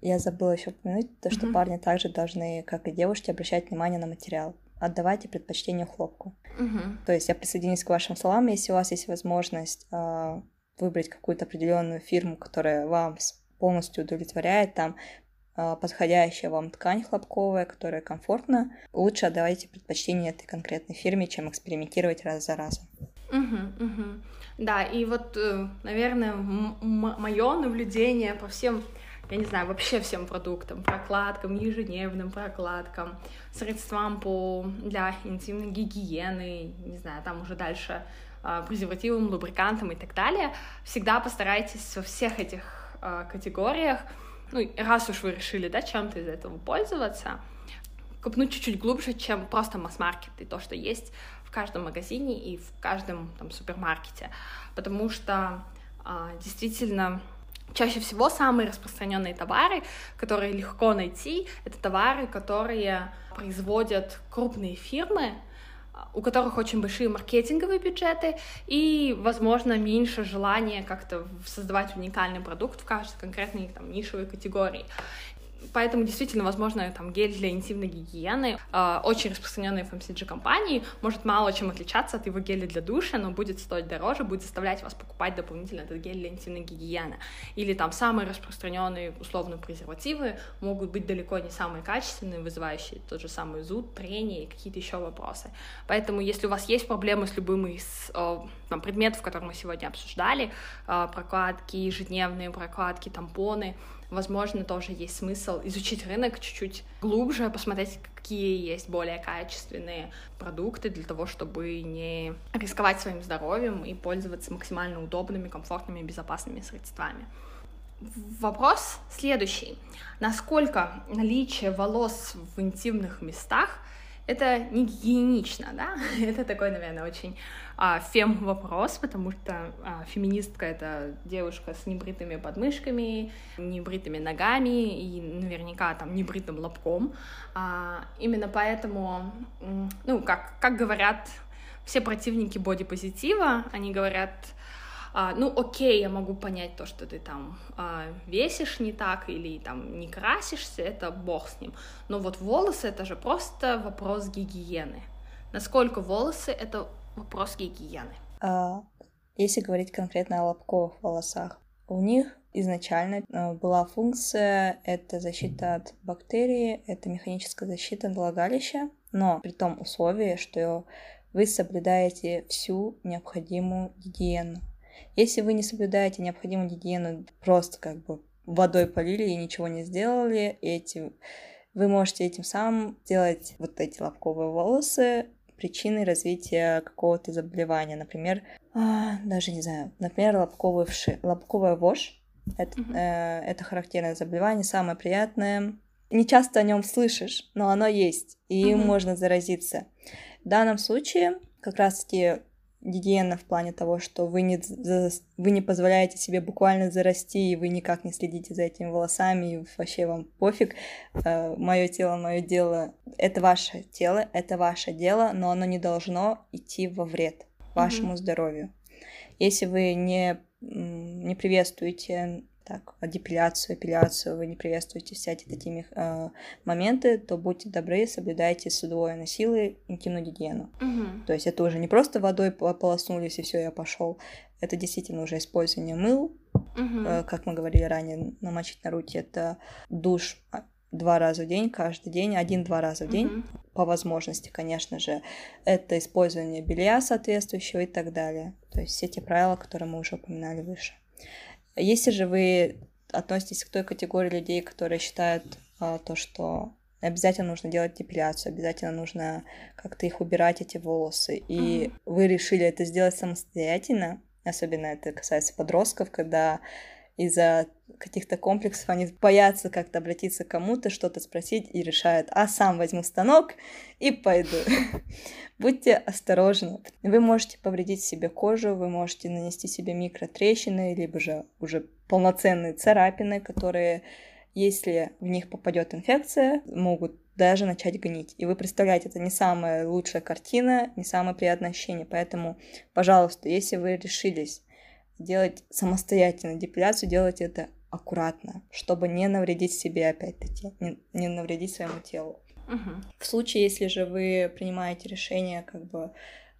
я забыла еще упомянуть то, что mm-hmm. парни также должны, как и девушки, обращать внимание на материал. Отдавайте предпочтение хлопку. Mm-hmm. То есть я присоединюсь к вашим словам, если у вас есть возможность э, выбрать какую-то определенную фирму, которая вам полностью удовлетворяет, там э, подходящая вам ткань хлопковая, которая комфортна, лучше отдавайте предпочтение этой конкретной фирме, чем экспериментировать раз за разом. Угу, угу. Да, и вот, э, наверное, мое наблюдение по всем я не знаю, вообще всем продуктам, прокладкам, ежедневным прокладкам, средствам по, для интимной гигиены, не знаю, там уже дальше а, презервативам, лубрикантам и так далее, всегда постарайтесь во всех этих э, категориях, ну, раз уж вы решили, да, чем-то из этого пользоваться, копнуть чуть-чуть глубже, чем просто масс-маркет и то, что есть в каждом магазине и в каждом там супермаркете, потому что э, действительно Чаще всего самые распространенные товары, которые легко найти, это товары, которые производят крупные фирмы, у которых очень большие маркетинговые бюджеты и, возможно, меньше желания как-то создавать уникальный продукт в каждой конкретной там, нишевой категории. Поэтому действительно, возможно, там гель для интимной гигиены, э, очень распространенный в FMCG компании, может мало чем отличаться от его геля для душа, но будет стоить дороже, будет заставлять вас покупать дополнительно этот гель для интимной гигиены. Или там самые распространенные условно презервативы могут быть далеко не самые качественные, вызывающие тот же самый зуд, трение и какие-то еще вопросы. Поэтому, если у вас есть проблемы с любым из э, там, предметов, которые мы сегодня обсуждали, э, прокладки, ежедневные прокладки, тампоны, возможно, тоже есть смысл изучить рынок чуть-чуть глубже, посмотреть, какие есть более качественные продукты для того, чтобы не рисковать своим здоровьем и пользоваться максимально удобными, комфортными, безопасными средствами. Вопрос следующий. Насколько наличие волос в интимных местах это не гигиенично, да? это такой, наверное, очень а, фем-вопрос, потому что а, феминистка — это девушка с небритыми подмышками, небритыми ногами и наверняка там небритым лобком. А, именно поэтому, ну, как, как говорят все противники бодипозитива, они говорят, а, ну окей, я могу понять то, что ты там а, весишь не так или там не красишься, это бог с ним. Но вот волосы это же просто вопрос гигиены. Насколько волосы это вопрос гигиены. А, если говорить конкретно о лобковых волосах, у них изначально а, была функция это защита от бактерий, это механическая защита влагалища, но при том условии, что вы соблюдаете всю необходимую гигиену. Если вы не соблюдаете необходимую гигиену, просто как бы водой полили и ничего не сделали, эти вы можете этим самым сделать вот эти лобковые волосы причиной развития какого-то заболевания. Например, а, даже не знаю, например, лобковый вши, лобковая вошь. Это, mm-hmm. э, это характерное заболевание, самое приятное. Не часто о нем слышишь, но оно есть, и mm-hmm. можно заразиться. В данном случае как раз-таки гигиена в плане того, что вы не, вы не позволяете себе буквально зарасти, и вы никак не следите за этими волосами, и вообще вам пофиг. Э, мое тело, мое дело. Это ваше тело, это ваше дело, но оно не должно идти во вред вашему mm-hmm. здоровью. Если вы не, не приветствуете так, депиляцию, эпиляцию, вы не приветствуете всякие такие э, моменты, то будьте добры, соблюдайте с удвоенной силой интимную гигиену. Угу. То есть это уже не просто водой полоснулись и все, я пошел. Это действительно уже использование мыл, угу. э, как мы говорили ранее, намочить на руки это душ а, два раза в день, каждый день, один-два раза в день, угу. по возможности, конечно же. Это использование белья соответствующего и так далее. То есть все те правила, которые мы уже упоминали выше. Если же вы относитесь к той категории людей, которые считают а, то, что обязательно нужно делать депиляцию, обязательно нужно как-то их убирать, эти волосы, и mm-hmm. вы решили это сделать самостоятельно, особенно это касается подростков, когда из-за каких-то комплексов они боятся как-то обратиться к кому-то, что-то спросить и решают, а сам возьму станок и пойду. Будьте осторожны. Вы можете повредить себе кожу, вы можете нанести себе микротрещины, либо же уже полноценные царапины, которые, если в них попадет инфекция, могут даже начать гнить. И вы представляете, это не самая лучшая картина, не самое приятное ощущение. Поэтому, пожалуйста, если вы решились делать самостоятельно депиляцию, делать это аккуратно, чтобы не навредить себе опять-таки, не, не навредить своему телу. Угу. В случае, если же вы принимаете решение как бы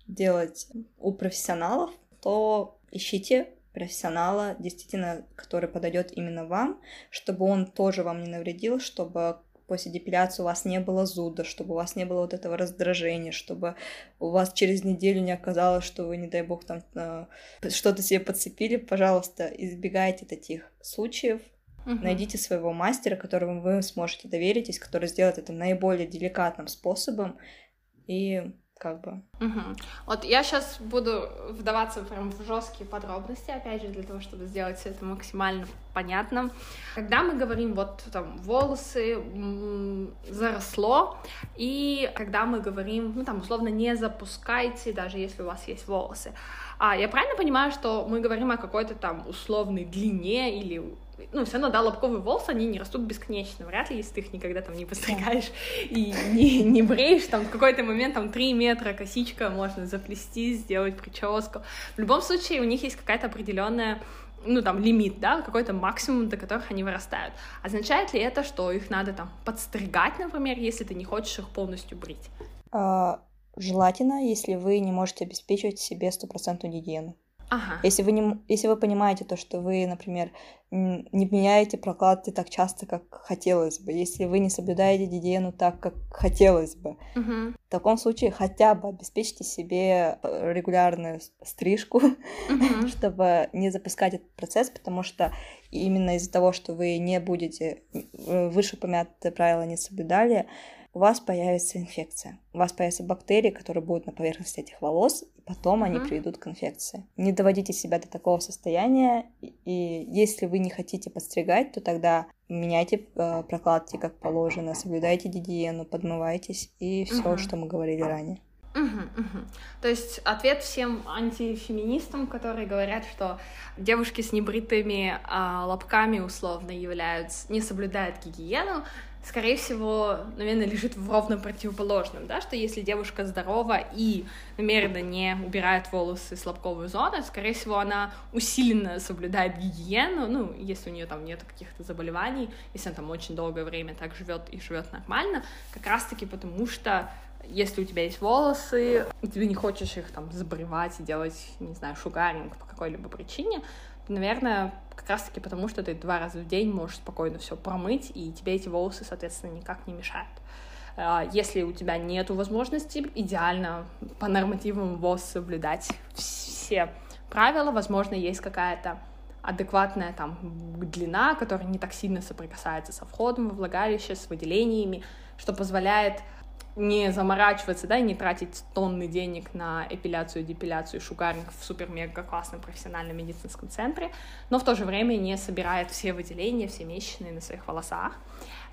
делать у профессионалов, то ищите профессионала, действительно, который подойдет именно вам, чтобы он тоже вам не навредил, чтобы после депиляции у вас не было зуда, чтобы у вас не было вот этого раздражения, чтобы у вас через неделю не оказалось, что вы, не дай бог, там э, что-то себе подцепили, пожалуйста, избегайте таких случаев. Угу. Найдите своего мастера, которому вы сможете доверитесь, который сделает это наиболее деликатным способом, и как бы. Угу. Вот я сейчас буду вдаваться прям в жесткие подробности, опять же, для того, чтобы сделать все это максимально понятно. Когда мы говорим вот там волосы заросло, и когда мы говорим, ну там условно не запускайте, даже если у вас есть волосы. А я правильно понимаю, что мы говорим о какой-то там условной длине или ну, все равно, да, лобковые волосы, они не растут бесконечно. Вряд ли, если ты их никогда там не постригаешь и не, не бреешь, там в какой-то момент там 3 метра косичка можно заплести, сделать прическу. В любом случае, у них есть какая-то определенная ну, там, лимит, да, какой-то максимум, до которых они вырастают. Означает ли это, что их надо там подстригать, например, если ты не хочешь их полностью брить? А, желательно, если вы не можете обеспечивать себе стопроцентную гигиену. Ага. Если вы, не, если вы понимаете то, что вы, например, не меняете прокладки так часто, как хотелось бы, если вы не соблюдаете гигиену так, как хотелось бы, угу. в таком случае хотя бы обеспечьте себе э, регулярную стрижку, угу. чтобы не запускать этот процесс, потому что именно из-за того, что вы не будете э, вышеупомянутые правила не соблюдали, у вас появится инфекция. У вас появятся бактерии, которые будут на поверхности этих волос, и потом uh-huh. они приведут к инфекции. Не доводите себя до такого состояния, и если вы не хотите подстригать, то тогда меняйте э, прокладки как положено, соблюдайте гигиену, подмывайтесь и все, uh-huh. что мы говорили ранее. Угу, угу. То есть ответ всем антифеминистам, которые говорят, что девушки с небритыми а, лобками условно являются, не соблюдают гигиену, скорее всего, наверное, лежит в ровно противоположном, да, что если девушка здорова и намеренно не убирает волосы с лобковой зоны, скорее всего, она усиленно соблюдает гигиену, ну, если у нее там нет каких-то заболеваний, если она там очень долгое время так живет и живет нормально, как раз-таки потому что если у тебя есть волосы, и ты не хочешь их там забревать и делать, не знаю, шугаринг по какой-либо причине, наверное, как раз-таки потому, что ты два раза в день можешь спокойно все промыть, и тебе эти волосы, соответственно, никак не мешают. А, если у тебя нет возможности, идеально по нормативам ВОЗ соблюдать все правила. Возможно, есть какая-то адекватная там длина, которая не так сильно соприкасается со входом во влагалище, с выделениями, что позволяет не заморачиваться, да, и не тратить тонны денег на эпиляцию, депиляцию, шугаринг в супер-мега классном профессиональном медицинском центре, но в то же время не собирает все выделения, все месячные на своих волосах.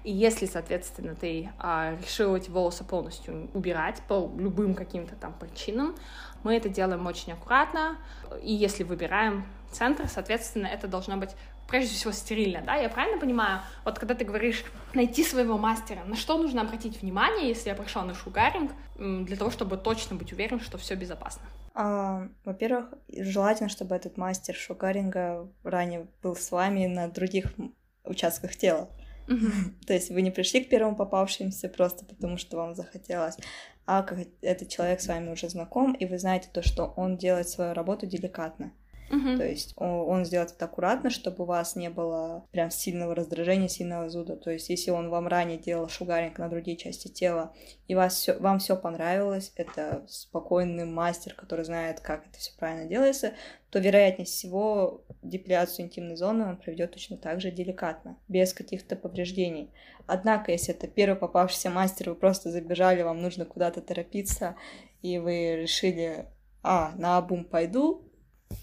И если, соответственно, ты а, решил эти волосы полностью убирать по любым каким-то там причинам, мы это делаем очень аккуратно. И если выбираем центр, соответственно, это должно быть прежде всего стерильно, да, я правильно понимаю? Вот когда ты говоришь найти своего мастера, на что нужно обратить внимание, если я пришел на шугаринг, для того, чтобы точно быть уверен, что все безопасно? А, во-первых, желательно, чтобы этот мастер шугаринга ранее был с вами на других участках тела. То есть вы не пришли к первому попавшимся просто потому, что вам захотелось, а как этот человек с вами уже знаком, и вы знаете то, что он делает свою работу деликатно. Uh-huh. То есть он, он сделает это аккуратно, чтобы у вас не было прям сильного раздражения, сильного зуда. То есть если он вам ранее делал шугаринг на другие части тела, и вас всё, вам все понравилось, это спокойный мастер, который знает, как это все правильно делается, то вероятнее всего депиляцию интимной зоны он проведет точно так же деликатно, без каких-то повреждений. Однако, если это первый попавшийся мастер, вы просто забежали, вам нужно куда-то торопиться, и вы решили, а, на обум пойду,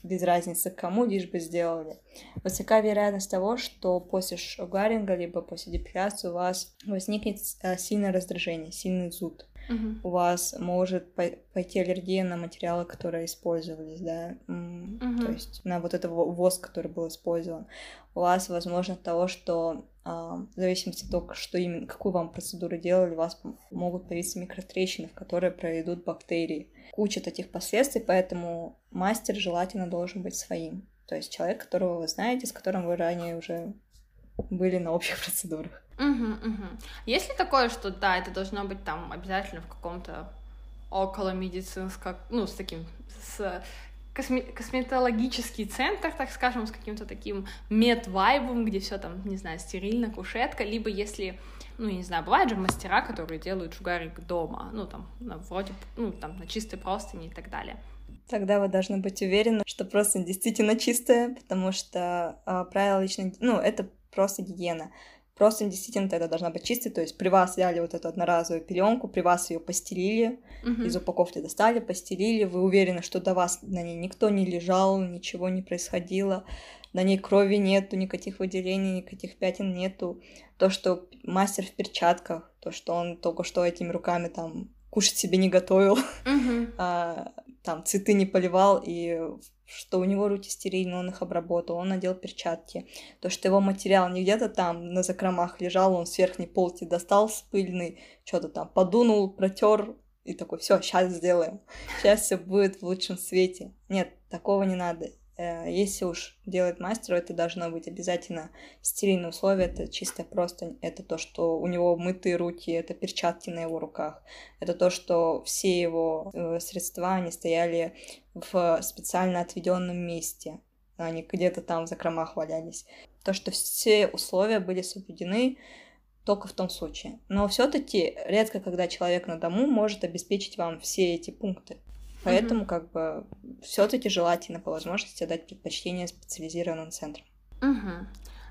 без разницы кому, лишь бы сделали. Высока вероятность того, что после шугаринга, либо после депиляции у вас возникнет э, сильное раздражение, сильный зуд. Uh-huh. У вас может пойти аллергия на материалы, которые использовались, да, uh-huh. то есть на вот этот воск, который был использован. У вас возможно того, что а, в зависимости от того, что именно, какую вам процедуру делали, у вас могут появиться микротрещины, в которые проведут бактерии. Куча таких последствий, поэтому мастер желательно должен быть своим. То есть человек, которого вы знаете, с которым вы ранее уже были на общих процедурах. Угу, угу. Есть ли такое, что да, это должно быть там обязательно в каком-то около медицинском, ну, с таким, с косме косметологический центр, так скажем, с каким-то таким мед-вайбом, где все там, не знаю, стерильно, кушетка, либо если, ну, я не знаю, бывают же мастера, которые делают шугарик дома, ну, там, на, вроде, ну, там, на чистой простыни и так далее. Тогда вы должны быть уверены, что просто действительно чистая, потому что э, правила личной... Ну, это просто гигиена. Просто действительно тогда должна быть чистой, то есть при вас взяли вот эту одноразовую пеленку, при вас ее постелили, uh-huh. из упаковки достали, постелили, вы уверены, что до вас на ней никто не лежал, ничего не происходило, на ней крови нету, никаких выделений, никаких пятен нету. То, что мастер в перчатках, то, что он только что этими руками там кушать себе не готовил, а, там цветы не поливал и что у него руки стерильные, он их обработал, он надел перчатки, то, что его материал не где-то там на закромах лежал, он с верхней полки достал с пыльный, что-то там подунул, протер и такой, все, сейчас сделаем, сейчас все будет в лучшем свете. Нет, такого не надо. Э, если уж делать мастеру, это должно быть обязательно стерильные условия, это чисто просто, это то, что у него мытые руки, это перчатки на его руках, это то, что все его э, средства, они стояли в специально отведенном месте, они где-то там в закромах валялись. То, что все условия были соблюдены только в том случае. Но все-таки редко, когда человек на дому может обеспечить вам все эти пункты. Поэтому, mm-hmm. как бы, все-таки желательно по возможности дать предпочтение специализированным центрам. Mm-hmm.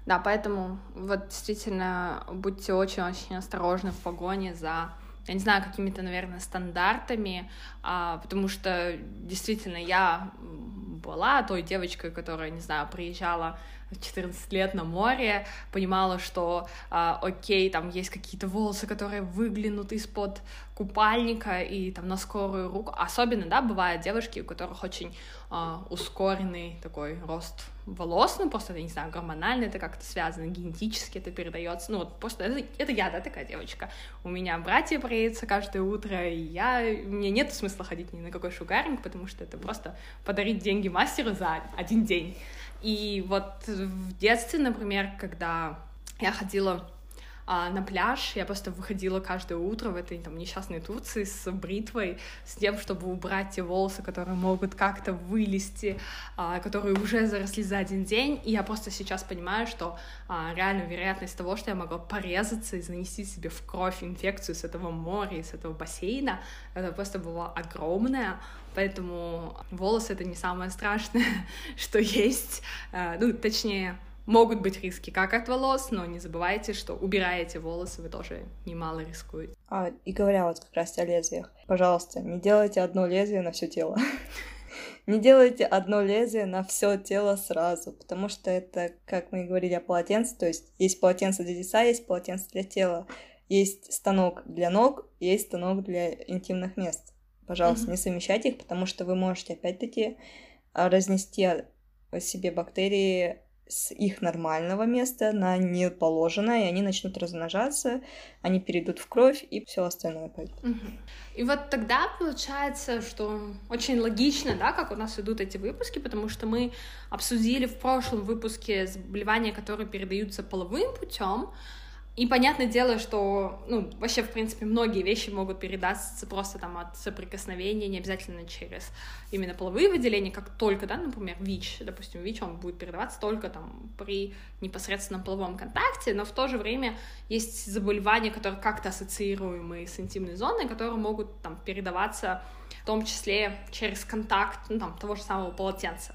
Да, поэтому вот действительно будьте очень-очень осторожны в погоне за я не знаю, какими-то, наверное, стандартами, а, потому что действительно я была той девочкой, которая, не знаю, приезжала 14 лет на море, понимала, что э, окей, там есть какие-то волосы, которые выглянут из-под купальника и там на скорую руку. Особенно, да, бывают девушки, у которых очень э, ускоренный такой рост волос, ну просто, я не знаю, гормонально это как-то связано, генетически это передается, ну вот просто это, это я, да, такая девочка. У меня братья бреются каждое утро, и я, мне нет смысла ходить ни на какой шугаринг, потому что это просто подарить деньги мастеру за один день. И вот в детстве, например, когда я ходила а, на пляж. Я просто выходила каждое утро в этой там несчастной Турции с бритвой, с тем, чтобы убрать те волосы, которые могут как-то вылезти, а, которые уже заросли за один день. И я просто сейчас понимаю, что а, реально вероятность того, что я могла порезаться и занести себе в кровь инфекцию с этого моря, с этого бассейна, это просто была огромная. Поэтому волосы — это не самое страшное, что есть. А, ну, точнее, могут быть риски как от волос, но не забывайте, что убирая эти волосы, вы тоже немало рискуете. А, и говоря вот как раз о лезвиях, пожалуйста, не делайте одно лезвие на все тело. Не делайте одно лезвие на все тело сразу, потому что это, как мы и говорили о полотенце, то есть есть полотенце для лица, есть полотенце для тела, есть станок для ног, есть станок для интимных мест. Пожалуйста, mm-hmm. не совмещайте их, потому что вы можете опять-таки а, разнести себе бактерии с их нормального места на неположенное, и они начнут размножаться, они перейдут в кровь, и все остальное пойдет. И вот тогда получается, что очень логично, да, как у нас идут эти выпуски, потому что мы обсудили в прошлом выпуске заболевания, которые передаются половым путем, и понятное дело, что, ну, вообще, в принципе, многие вещи могут передаться просто там от соприкосновения, не обязательно через именно половые выделения, как только, да, например, ВИЧ, допустим, ВИЧ, он будет передаваться только там при непосредственном половом контакте, но в то же время есть заболевания, которые как-то ассоциируемы с интимной зоной, которые могут там передаваться в том числе через контакт, ну, там, того же самого полотенца.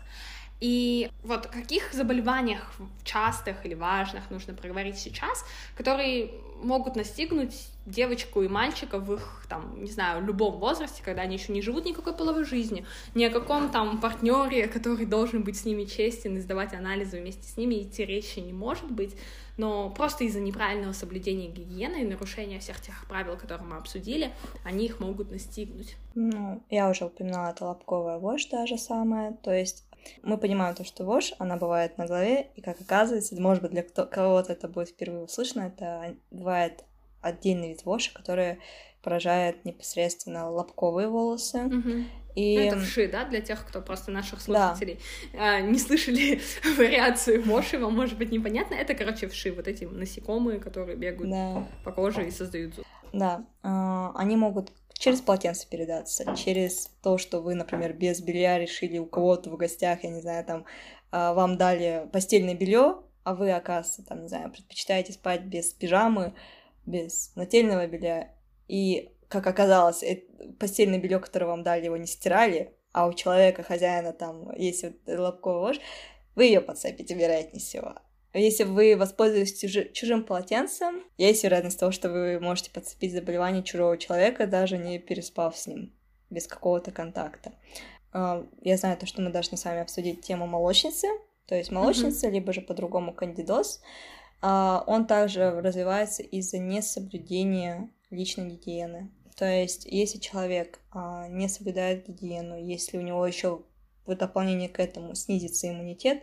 И вот о каких заболеваниях частых или важных нужно проговорить сейчас, которые могут настигнуть девочку и мальчика в их, там, не знаю, любом возрасте, когда они еще не живут никакой половой жизнью, ни о каком там партнере, который должен быть с ними честен и сдавать анализы вместе с ними, идти речи не может быть, но просто из-за неправильного соблюдения гигиены и нарушения всех тех правил, которые мы обсудили, они их могут настигнуть. Ну, я уже упоминала, это лобковая вошь же самая, то есть мы понимаем то, что вошь, она бывает на голове, и как оказывается, может быть, для кого-то это будет впервые услышано, это бывает отдельный вид воши, который поражает непосредственно лобковые волосы. Mm-hmm. И... Ну, это вши, да, для тех, кто просто наших слушателей да. не слышали вариацию воши, вам может быть непонятно. Это, короче, вши, вот эти насекомые, которые бегают да. по коже и создают зуб. Да, а, они могут через полотенце передаться, через то, что вы, например, без белья решили у кого-то в гостях, я не знаю, там, а, вам дали постельное белье, а вы, оказывается, там, не знаю, предпочитаете спать без пижамы, без нательного белья, и, как оказалось, постельное белье, которое вам дали, его не стирали, а у человека, хозяина, там есть вот лобковая ложь, вы ее подцепите, вероятнее всего. Если вы воспользуетесь чужи- чужим полотенцем, есть вероятность того, что вы можете подцепить заболевание чужого человека, даже не переспав с ним, без какого-то контакта. А, я знаю то, что мы должны с вами обсудить тему молочницы, то есть молочница, mm-hmm. либо же по-другому кандидоз. А, он также развивается из-за несоблюдения личной гигиены. То есть, если человек а, не соблюдает гигиену, если у него еще в дополнение к этому снизится иммунитет,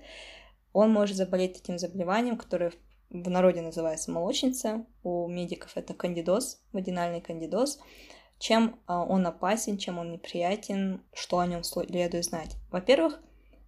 он может заболеть этим заболеванием, которое в народе называется молочница, у медиков это кандидоз, вагинальный кандидоз. Чем а, он опасен, чем он неприятен, что о нем следует знать. Во-первых,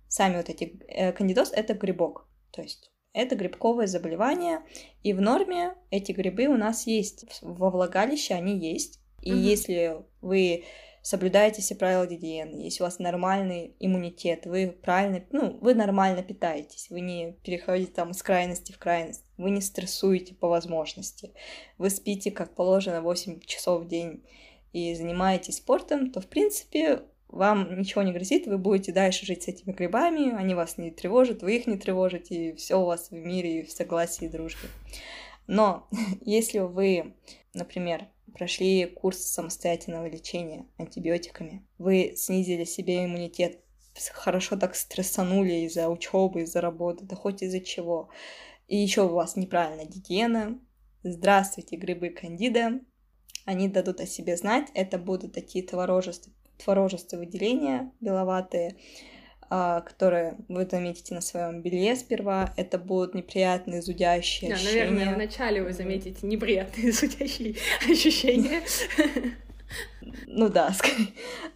сами вот эти... Э, кандидоз — это грибок, то есть это грибковое заболевание, и в норме эти грибы у нас есть. Во влагалище они есть. И угу. если вы соблюдаете все правила гигиены, если у вас нормальный иммунитет, вы правильно, ну, вы нормально питаетесь, вы не переходите там из крайности в крайность, вы не стрессуете по возможности, вы спите как положено 8 часов в день и занимаетесь спортом, то, в принципе, вам ничего не грозит, вы будете дальше жить с этими грибами, они вас не тревожат, вы их не тревожите, и все у вас в мире в согласии и дружбе. Но если вы, например, прошли курс самостоятельного лечения антибиотиками, вы снизили себе иммунитет, хорошо так стрессанули из-за учебы, из-за работы, да хоть из-за чего, и еще у вас неправильная гигиена, здравствуйте, грибы кандида, они дадут о себе знать, это будут такие творожества, творожистые выделения беловатые, которые вы заметите на своем белье сперва. Это будут неприятные зудящие да, ощущения. Наверное, вначале вы заметите неприятные зудящие ощущения. Ну да,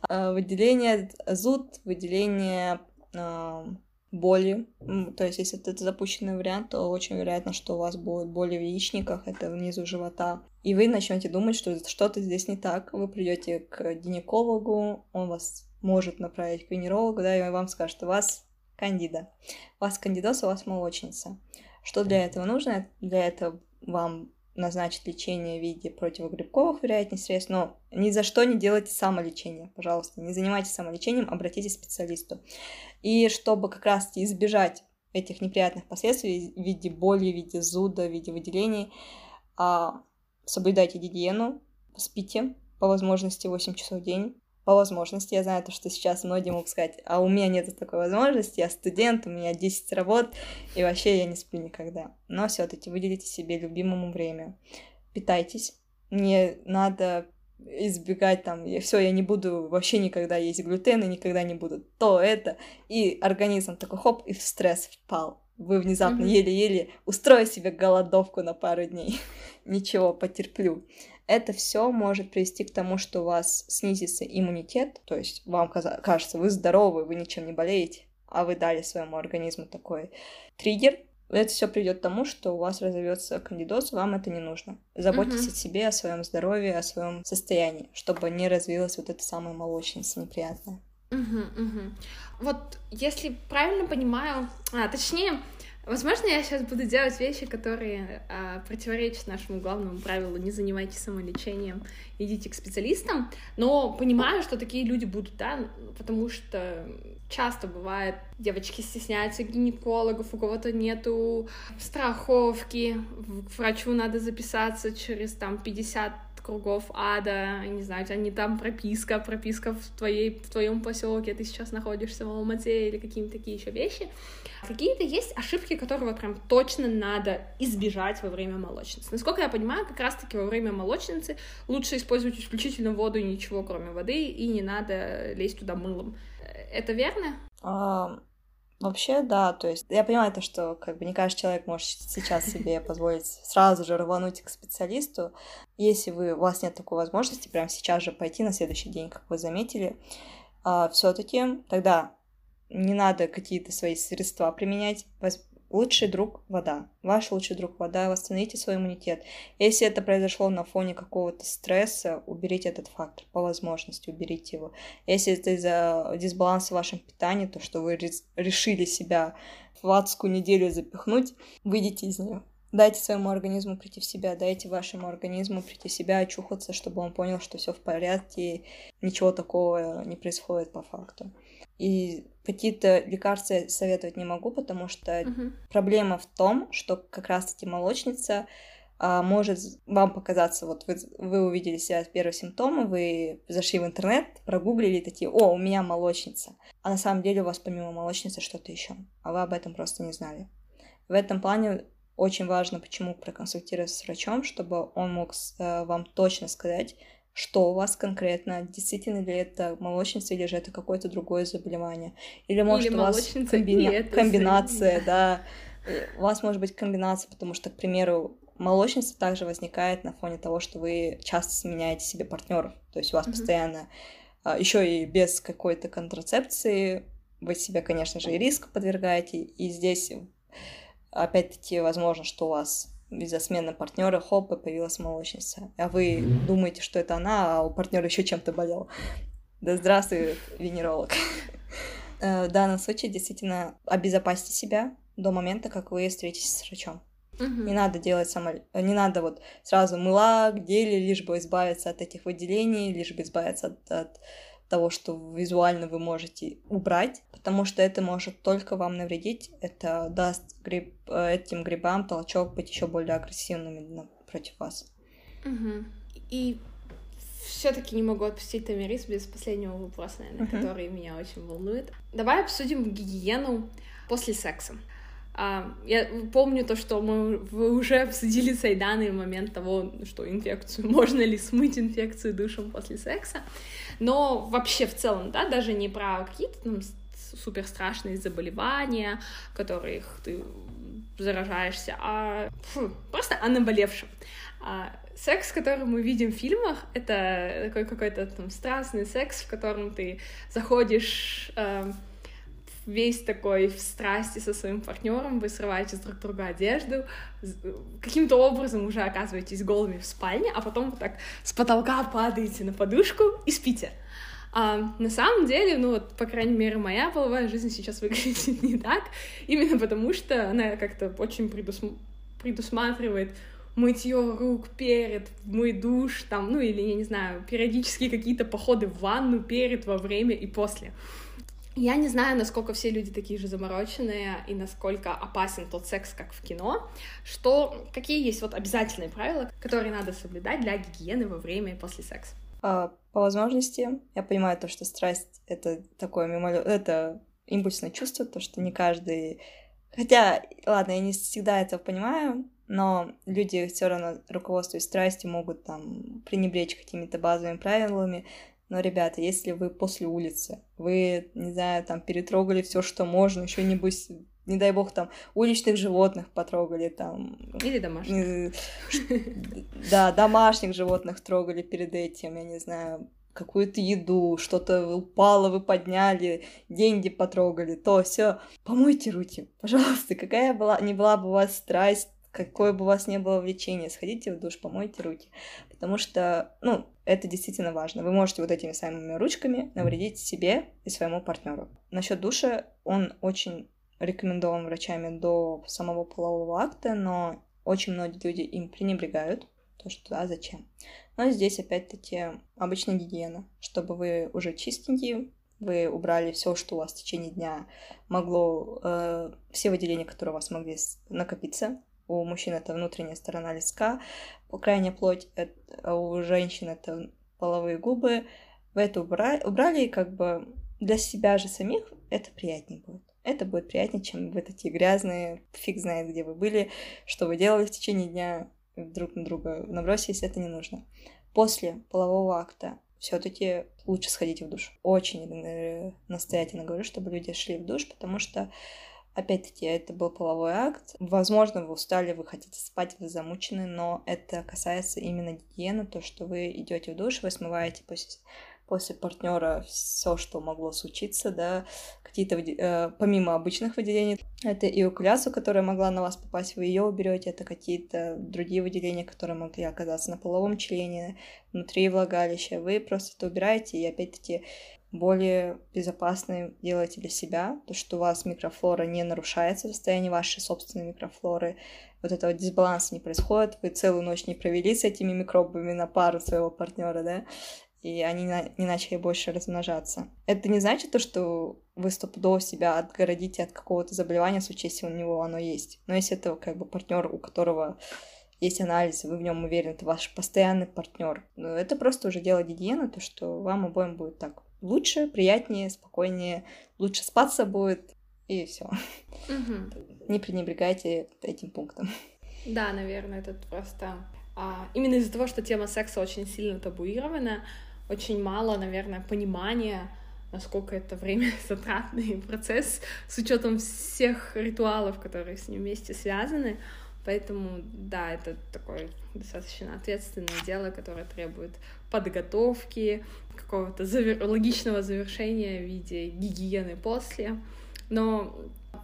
а, выделение зуд, выделение а, боли. То есть, если это запущенный вариант, то очень вероятно, что у вас будет боли в яичниках, это внизу живота. И вы начнете думать, что что-то здесь не так. Вы придете к гинекологу, он вас может направить к венерологу, да, и вам скажет, у вас кандида. У вас кандидоз, у вас молочница. Что для этого нужно? Для этого вам назначить лечение в виде противогрибковых, вероятнее, средств, но ни за что не делайте самолечение, пожалуйста, не занимайтесь самолечением, обратитесь к специалисту. И чтобы как раз избежать этих неприятных последствий в виде боли, в виде зуда, в виде выделений. А, соблюдайте гигиену, спите по возможности 8 часов в день. По возможности, я знаю то, что сейчас многие могут сказать, а у меня нет такой возможности, я студент, у меня 10 работ, и вообще я не сплю никогда. Но все таки выделите себе любимому время. Питайтесь. Не надо избегать там, все, я не буду вообще никогда есть глютен и никогда не буду то, это. И организм такой хоп, и в стресс впал. Вы внезапно еле-еле устроили себе голодовку на пару дней. Ничего, потерплю. Это все может привести к тому, что у вас снизится иммунитет, то есть вам кажется, вы здоровы, вы ничем не болеете, а вы дали своему организму такой триггер, это все придет к тому, что у вас разовьется кандидоз, вам это не нужно. Заботьтесь uh-huh. о себе, о своем здоровье, о своем состоянии, чтобы не развилась вот эта самая молочница неприятная. Угу, угу. Вот если правильно понимаю, а точнее, Возможно, я сейчас буду делать вещи, которые а, противоречат нашему главному правилу. «не занимайтесь самолечением, идите к специалистам», но понимаю, что такие люди будут, да, потому что часто бывает, девочки стесняются гинекологов, у кого-то нету страховки, к врачу надо записаться через там 50 кругов ада, не знаю, у тебя не там прописка, прописка в, твоей, в твоем поселке, ты сейчас находишься в Алмате или какие-то такие еще вещи. Какие-то есть ошибки, которые вот прям точно надо избежать во время молочницы. Насколько я понимаю, как раз-таки во время молочницы лучше использовать исключительно воду и ничего, кроме воды, и не надо лезть туда мылом. Это верно? А, Вообще, да, то есть я понимаю то, что как бы не каждый человек может сейчас себе позволить сразу же рвануть к специалисту. Если вы, у вас нет такой возможности прямо сейчас же пойти на следующий день, как вы заметили, а, все-таки тогда не надо какие-то свои средства применять, Лучший друг — вода. Ваш лучший друг — вода. Восстановите свой иммунитет. Если это произошло на фоне какого-то стресса, уберите этот фактор. По возможности уберите его. Если это из-за дисбаланса в вашем питании, то, что вы решили себя в адскую неделю запихнуть, выйдите из нее. Дайте своему организму прийти в себя, дайте вашему организму прийти в себя, очухаться, чтобы он понял, что все в порядке, ничего такого не происходит по факту. И какие-то лекарства советовать не могу, потому что uh-huh. проблема в том, что как раз-таки молочница а, может вам показаться, вот вы, вы увидели себя первые симптомы, вы зашли в интернет, прогуглили такие, о, у меня молочница. А на самом деле у вас помимо молочницы что-то еще, а вы об этом просто не знали. В этом плане очень важно, почему проконсультироваться с врачом, чтобы он мог э, вам точно сказать, что у вас конкретно, действительно ли это молочница или же это какое-то другое заболевание. Или может или у вас комбина... комбинация, да. У вас может быть комбинация, потому что, к примеру, молочница также возникает на фоне того, что вы часто сменяете себе партнеров. То есть у вас mm-hmm. постоянно а, еще и без какой-то контрацепции вы себя, конечно же, и риск подвергаете. И здесь опять-таки возможно, что у вас из-за смены партнера, хоп, и появилась молочница. А вы думаете, что это она, а у партнера еще чем-то болел. Да здравствуй, венеролог. В данном случае действительно обезопасьте себя до момента, как вы встретитесь с врачом. Не надо делать само... Не надо вот сразу мыла, гели, лишь бы избавиться от этих выделений, лишь бы избавиться от, от того, что визуально вы можете убрать, потому что это может только вам навредить, это даст гриб, э, этим грибам толчок быть еще более агрессивными против вас. Угу. И все-таки не могу отпустить Тамирис без последнего вопроса, наверное, uh-huh. который меня очень волнует. Давай обсудим гигиену после секса. А, я помню то, что мы уже обсудили с Айданой момент того, что инфекцию, можно ли смыть инфекцию душем после секса. Но вообще в целом, да, даже не про какие-то там супер страшные заболевания, которых ты заражаешься, а фу, просто о наболевшем. А, секс, который мы видим в фильмах, это такой какой-то там страстный секс, в котором ты заходишь э, весь такой в страсти со своим партнером, вы срываете друг друга одежду, каким-то образом уже оказываетесь голыми в спальне, а потом вот так с потолка падаете на подушку и спите. А на самом деле, ну вот, по крайней мере, моя половая жизнь сейчас выглядит не так, именно потому что она как-то очень предусм... предусматривает мытье рук перед, мой душ, там, ну или, я не знаю, периодически какие-то походы в ванну перед, во время и после. Я не знаю, насколько все люди такие же замороченные и насколько опасен тот секс, как в кино. Что, какие есть вот обязательные правила, которые надо соблюдать для гигиены во время и после секса? А, по возможности, я понимаю то, что страсть — это такое мимолет, это импульсное чувство, то, что не каждый... Хотя, ладно, я не всегда это понимаю, но люди все равно, руководствуясь страстью, могут там пренебречь какими-то базовыми правилами, но, ребята, если вы после улицы, вы, не знаю, там перетрогали все, что можно, еще нибудь не дай бог, там, уличных животных потрогали, там... Или домашних. Да, домашних животных трогали перед этим, я не знаю, какую-то еду, что-то упало, вы подняли, деньги потрогали, то все. Помойте руки, пожалуйста, какая была, не была бы у вас страсть, какое бы у вас не было влечение, сходите в душ, помойте руки. Потому что, ну, это действительно важно. Вы можете вот этими самыми ручками навредить себе и своему партнеру. Насчет душа он очень рекомендован врачами до самого полового акта, но очень многие люди им пренебрегают. То, что а зачем? Но здесь опять-таки обычная гигиена, чтобы вы уже чистенькие, вы убрали все, что у вас в течение дня могло, э, все выделения, которые у вас могли накопиться. У мужчин это внутренняя сторона лиска, крайняя плоть, это, у женщин это половые губы. Вы это убрали, убрали и как бы для себя же самих это приятнее будет. Это будет приятнее, чем вы такие грязные, фиг знает, где вы были, что вы делали в течение дня, друг на друга набросились, это не нужно. После полового акта все-таки лучше сходить в душ. Очень э, настоятельно говорю, чтобы люди шли в душ, потому что Опять-таки, это был половой акт. Возможно, вы устали, вы хотите спать, вы замучены, но это касается именно гигиены, то, что вы идете в душ, вы смываете после, после партнера все, что могло случиться, да, какие-то, э, помимо обычных выделений, это и окуляцию, которая могла на вас попасть, вы ее уберете, это какие-то другие выделения, которые могли оказаться на половом члене, внутри влагалища, вы просто это убираете, и опять-таки более безопасной делаете для себя, то, что у вас микрофлора не нарушается в состоянии вашей собственной микрофлоры, вот этого дисбаланса не происходит, вы целую ночь не провели с этими микробами на пару своего партнера, да, и они не начали больше размножаться. Это не значит то, что вы стопудово себя отгородите от какого-то заболевания, в случае, если у него оно есть. Но если это как бы партнер, у которого есть анализ, вы в нем уверены, это ваш постоянный партнер. Но это просто уже дело гигиены, то, что вам обоим будет так лучше, приятнее, спокойнее, лучше спаться будет, и все. Угу. Не пренебрегайте этим пунктом. Да, наверное, это просто... А, именно из-за того, что тема секса очень сильно табуирована, очень мало, наверное, понимания, насколько это время затратный процесс с учетом всех ритуалов, которые с ним вместе связаны. Поэтому, да, это такое достаточно ответственное дело, которое требует подготовки, какого-то завер... логичного завершения в виде гигиены после. Но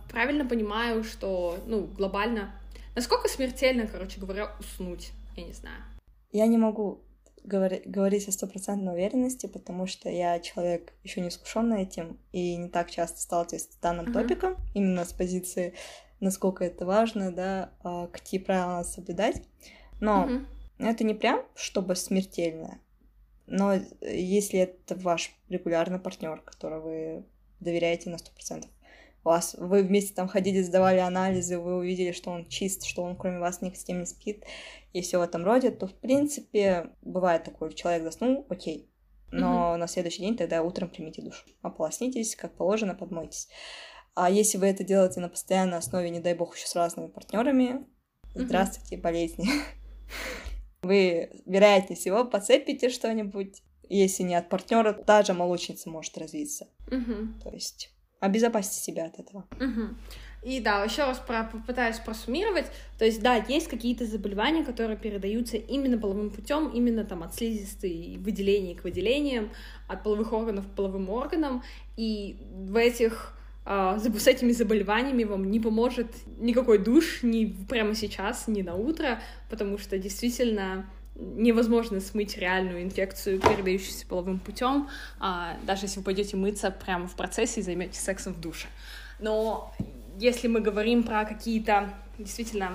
правильно понимаю, что, ну, глобально... Насколько смертельно, короче говоря, уснуть? Я не знаю. Я не могу говори, говорить о стопроцентной уверенности, потому что я человек еще не искушенный этим и не так часто сталкиваюсь с данным uh-huh. топиком, именно с позиции насколько это важно, да, а, какие правила надо соблюдать. Но mm-hmm. это не прям чтобы смертельно. Но если это ваш регулярный партнер, которого вы доверяете на 100%, у вас, вы вместе там ходили, сдавали анализы, вы увидели, что он чист, что он кроме вас ни с кем не спит, и все в этом роде, то, в принципе, бывает такое, человек заснул, окей, но mm-hmm. на следующий день тогда утром примите душ. Ополоснитесь, как положено, подмойтесь. А если вы это делаете на постоянной основе, не дай бог, еще с разными партнерами, здравствуйте, болезни. Вы, вероятнее всего, подцепите что-нибудь. Если не от партнера, та же молочница может развиться. То есть обезопасьте себя от этого. И да, еще раз про, попытаюсь просуммировать. То есть, да, есть какие-то заболевания, которые передаются именно половым путем, именно там от слизистой выделений к выделениям, от половых органов к половым органам. И в этих с этими заболеваниями вам не поможет никакой душ ни прямо сейчас, ни на утро, потому что действительно невозможно смыть реальную инфекцию, передающуюся половым путем, а, даже если вы пойдете мыться прямо в процессе и займетесь сексом в душе. Но если мы говорим про какие-то действительно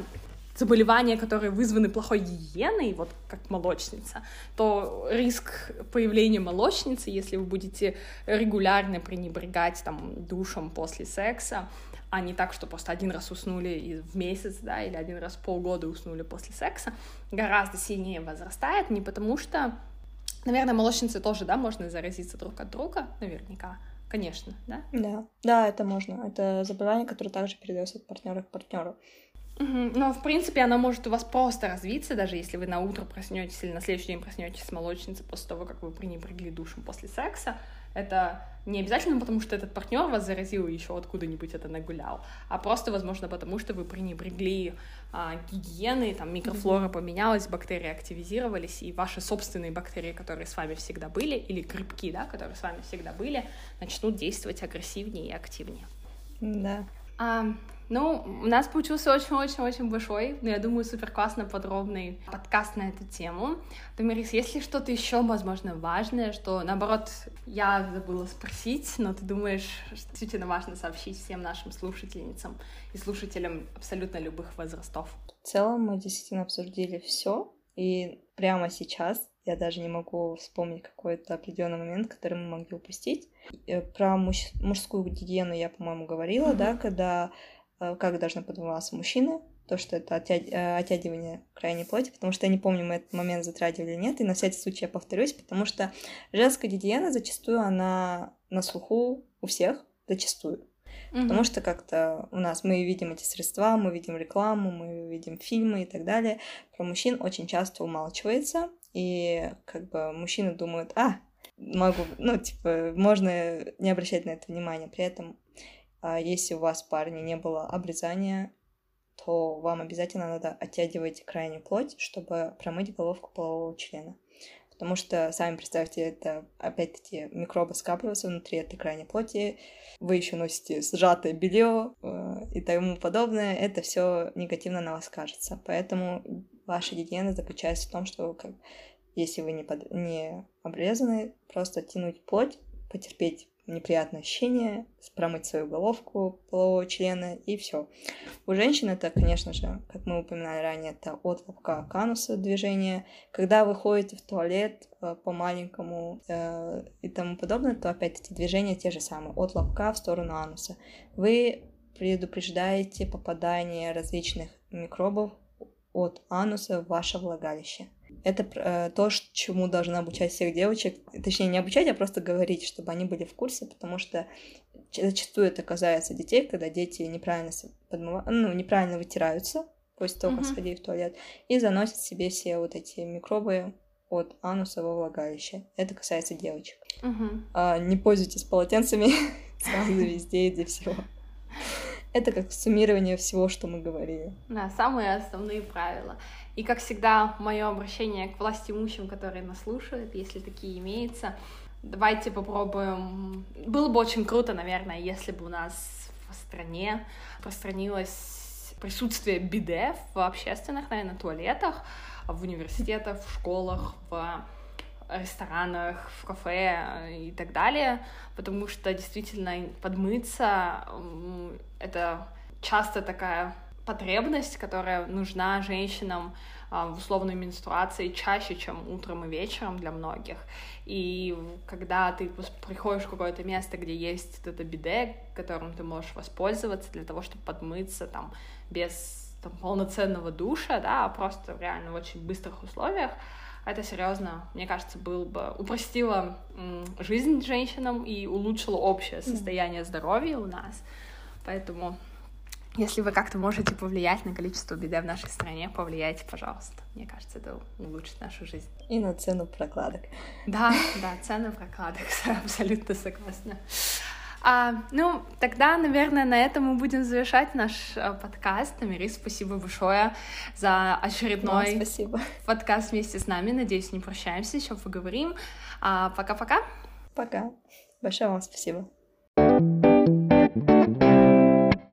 заболевания, которые вызваны плохой гигиеной, вот как молочница, то риск появления молочницы, если вы будете регулярно пренебрегать там душем после секса, а не так, что просто один раз уснули в месяц, да, или один раз в полгода уснули после секса, гораздо сильнее возрастает, не потому что, наверное, молочницы тоже, да, можно заразиться друг от друга, наверняка, конечно, да? Да, да, это можно. Это заболевание, которое также передается от партнера к партнеру. Но, в принципе, она может у вас просто развиться, даже если вы на утро проснетесь или на следующий день проснетесь с молочницей после того, как вы пренебрегли душем после секса. Это не обязательно потому, что этот партнер вас заразил и еще откуда-нибудь это нагулял, а просто, возможно, потому что вы пренебрегли а, гигиеной, там микрофлора поменялась, бактерии активизировались, и ваши собственные бактерии, которые с вами всегда были, или грибки, да, которые с вами всегда были, начнут действовать агрессивнее и активнее. Да. А, ну, у нас получился очень-очень-очень большой, но я думаю, супер классно подробный подкаст на эту тему. Тамирис, есть ли что-то еще, возможно, важное, что, наоборот, я забыла спросить, но ты думаешь, что действительно важно сообщить всем нашим слушательницам и слушателям абсолютно любых возрастов? В целом мы действительно обсудили все, и прямо сейчас я даже не могу вспомнить какой-то определенный момент, который мы могли упустить. Э, про муж- мужскую гигиену я, по-моему, говорила, mm-hmm. да, когда как должны подумываться мужчины, то, что это оття- э, оттягивание крайней плоти, потому что я не помню, мы этот момент затрагивали или нет, и на всякий случай я повторюсь, потому что женская гигиена зачастую она на слуху у всех, зачастую. Mm-hmm. Потому что как-то у нас мы видим эти средства, мы видим рекламу, мы видим фильмы и так далее. Про мужчин очень часто умалчивается, и как бы мужчины думают, а, могу, ну, типа, можно не обращать на это внимания. При этом а если у вас, парни, не было обрезания, то вам обязательно надо оттягивать крайнюю плоть, чтобы промыть головку полового члена. Потому что, сами представьте, это, опять-таки, микробы скапливаются внутри этой крайней плоти, вы еще носите сжатое белье э, и тому подобное, это все негативно на вас скажется. Поэтому ваша гигиена заключается в том, что как, если вы не, под, не обрезаны, просто тянуть плоть, потерпеть неприятное ощущение, промыть свою головку полового члена и все. У женщин это, конечно же, как мы упоминали ранее, это от лобка к анусу движение. Когда вы ходите в туалет э, по маленькому э, и тому подобное, то опять эти движения те же самые, от лобка в сторону ануса. Вы предупреждаете попадание различных микробов от ануса в ваше влагалище. Это э, то, чему должна обучать всех девочек. Точнее, не обучать, а просто говорить, чтобы они были в курсе, потому что зачастую это касается детей, когда дети неправильно, подмыва... ну, неправильно вытираются после того, как uh-huh. сходили в туалет, и заносят себе все вот эти микробы от ануса во влагалище. Это касается девочек. Uh-huh. А, не пользуйтесь полотенцами сразу везде и для всего. Это как суммирование всего, что мы говорили. Да, самые основные правила. И, как всегда, мое обращение к власти имущим, которые нас слушают, если такие имеются, давайте попробуем. Было бы очень круто, наверное, если бы у нас в стране распространилось присутствие биде в общественных, наверное, туалетах, в университетах, в школах, в ресторанах, в кафе и так далее, потому что действительно подмыться — это часто такая потребность, которая нужна женщинам а, в условной менструации чаще, чем утром и вечером для многих. И когда ты приходишь в какое-то место, где есть это биде, которым ты можешь воспользоваться для того, чтобы подмыться там без там, полноценного душа, да, а просто реально в очень быстрых условиях, это серьезно, мне кажется, был бы упростило жизнь женщинам и улучшило общее состояние здоровья у нас. Поэтому если вы как-то можете повлиять на количество беды в нашей стране, повлияйте, пожалуйста. Мне кажется, это улучшит нашу жизнь. И на цену прокладок. Да, да, цену прокладок, абсолютно согласна. А, ну, тогда, наверное, на этом мы будем завершать наш а, подкаст. Намери, спасибо большое за очередной спасибо. подкаст вместе с нами. Надеюсь, не прощаемся, еще поговорим. А, пока-пока. Пока. Большое вам спасибо.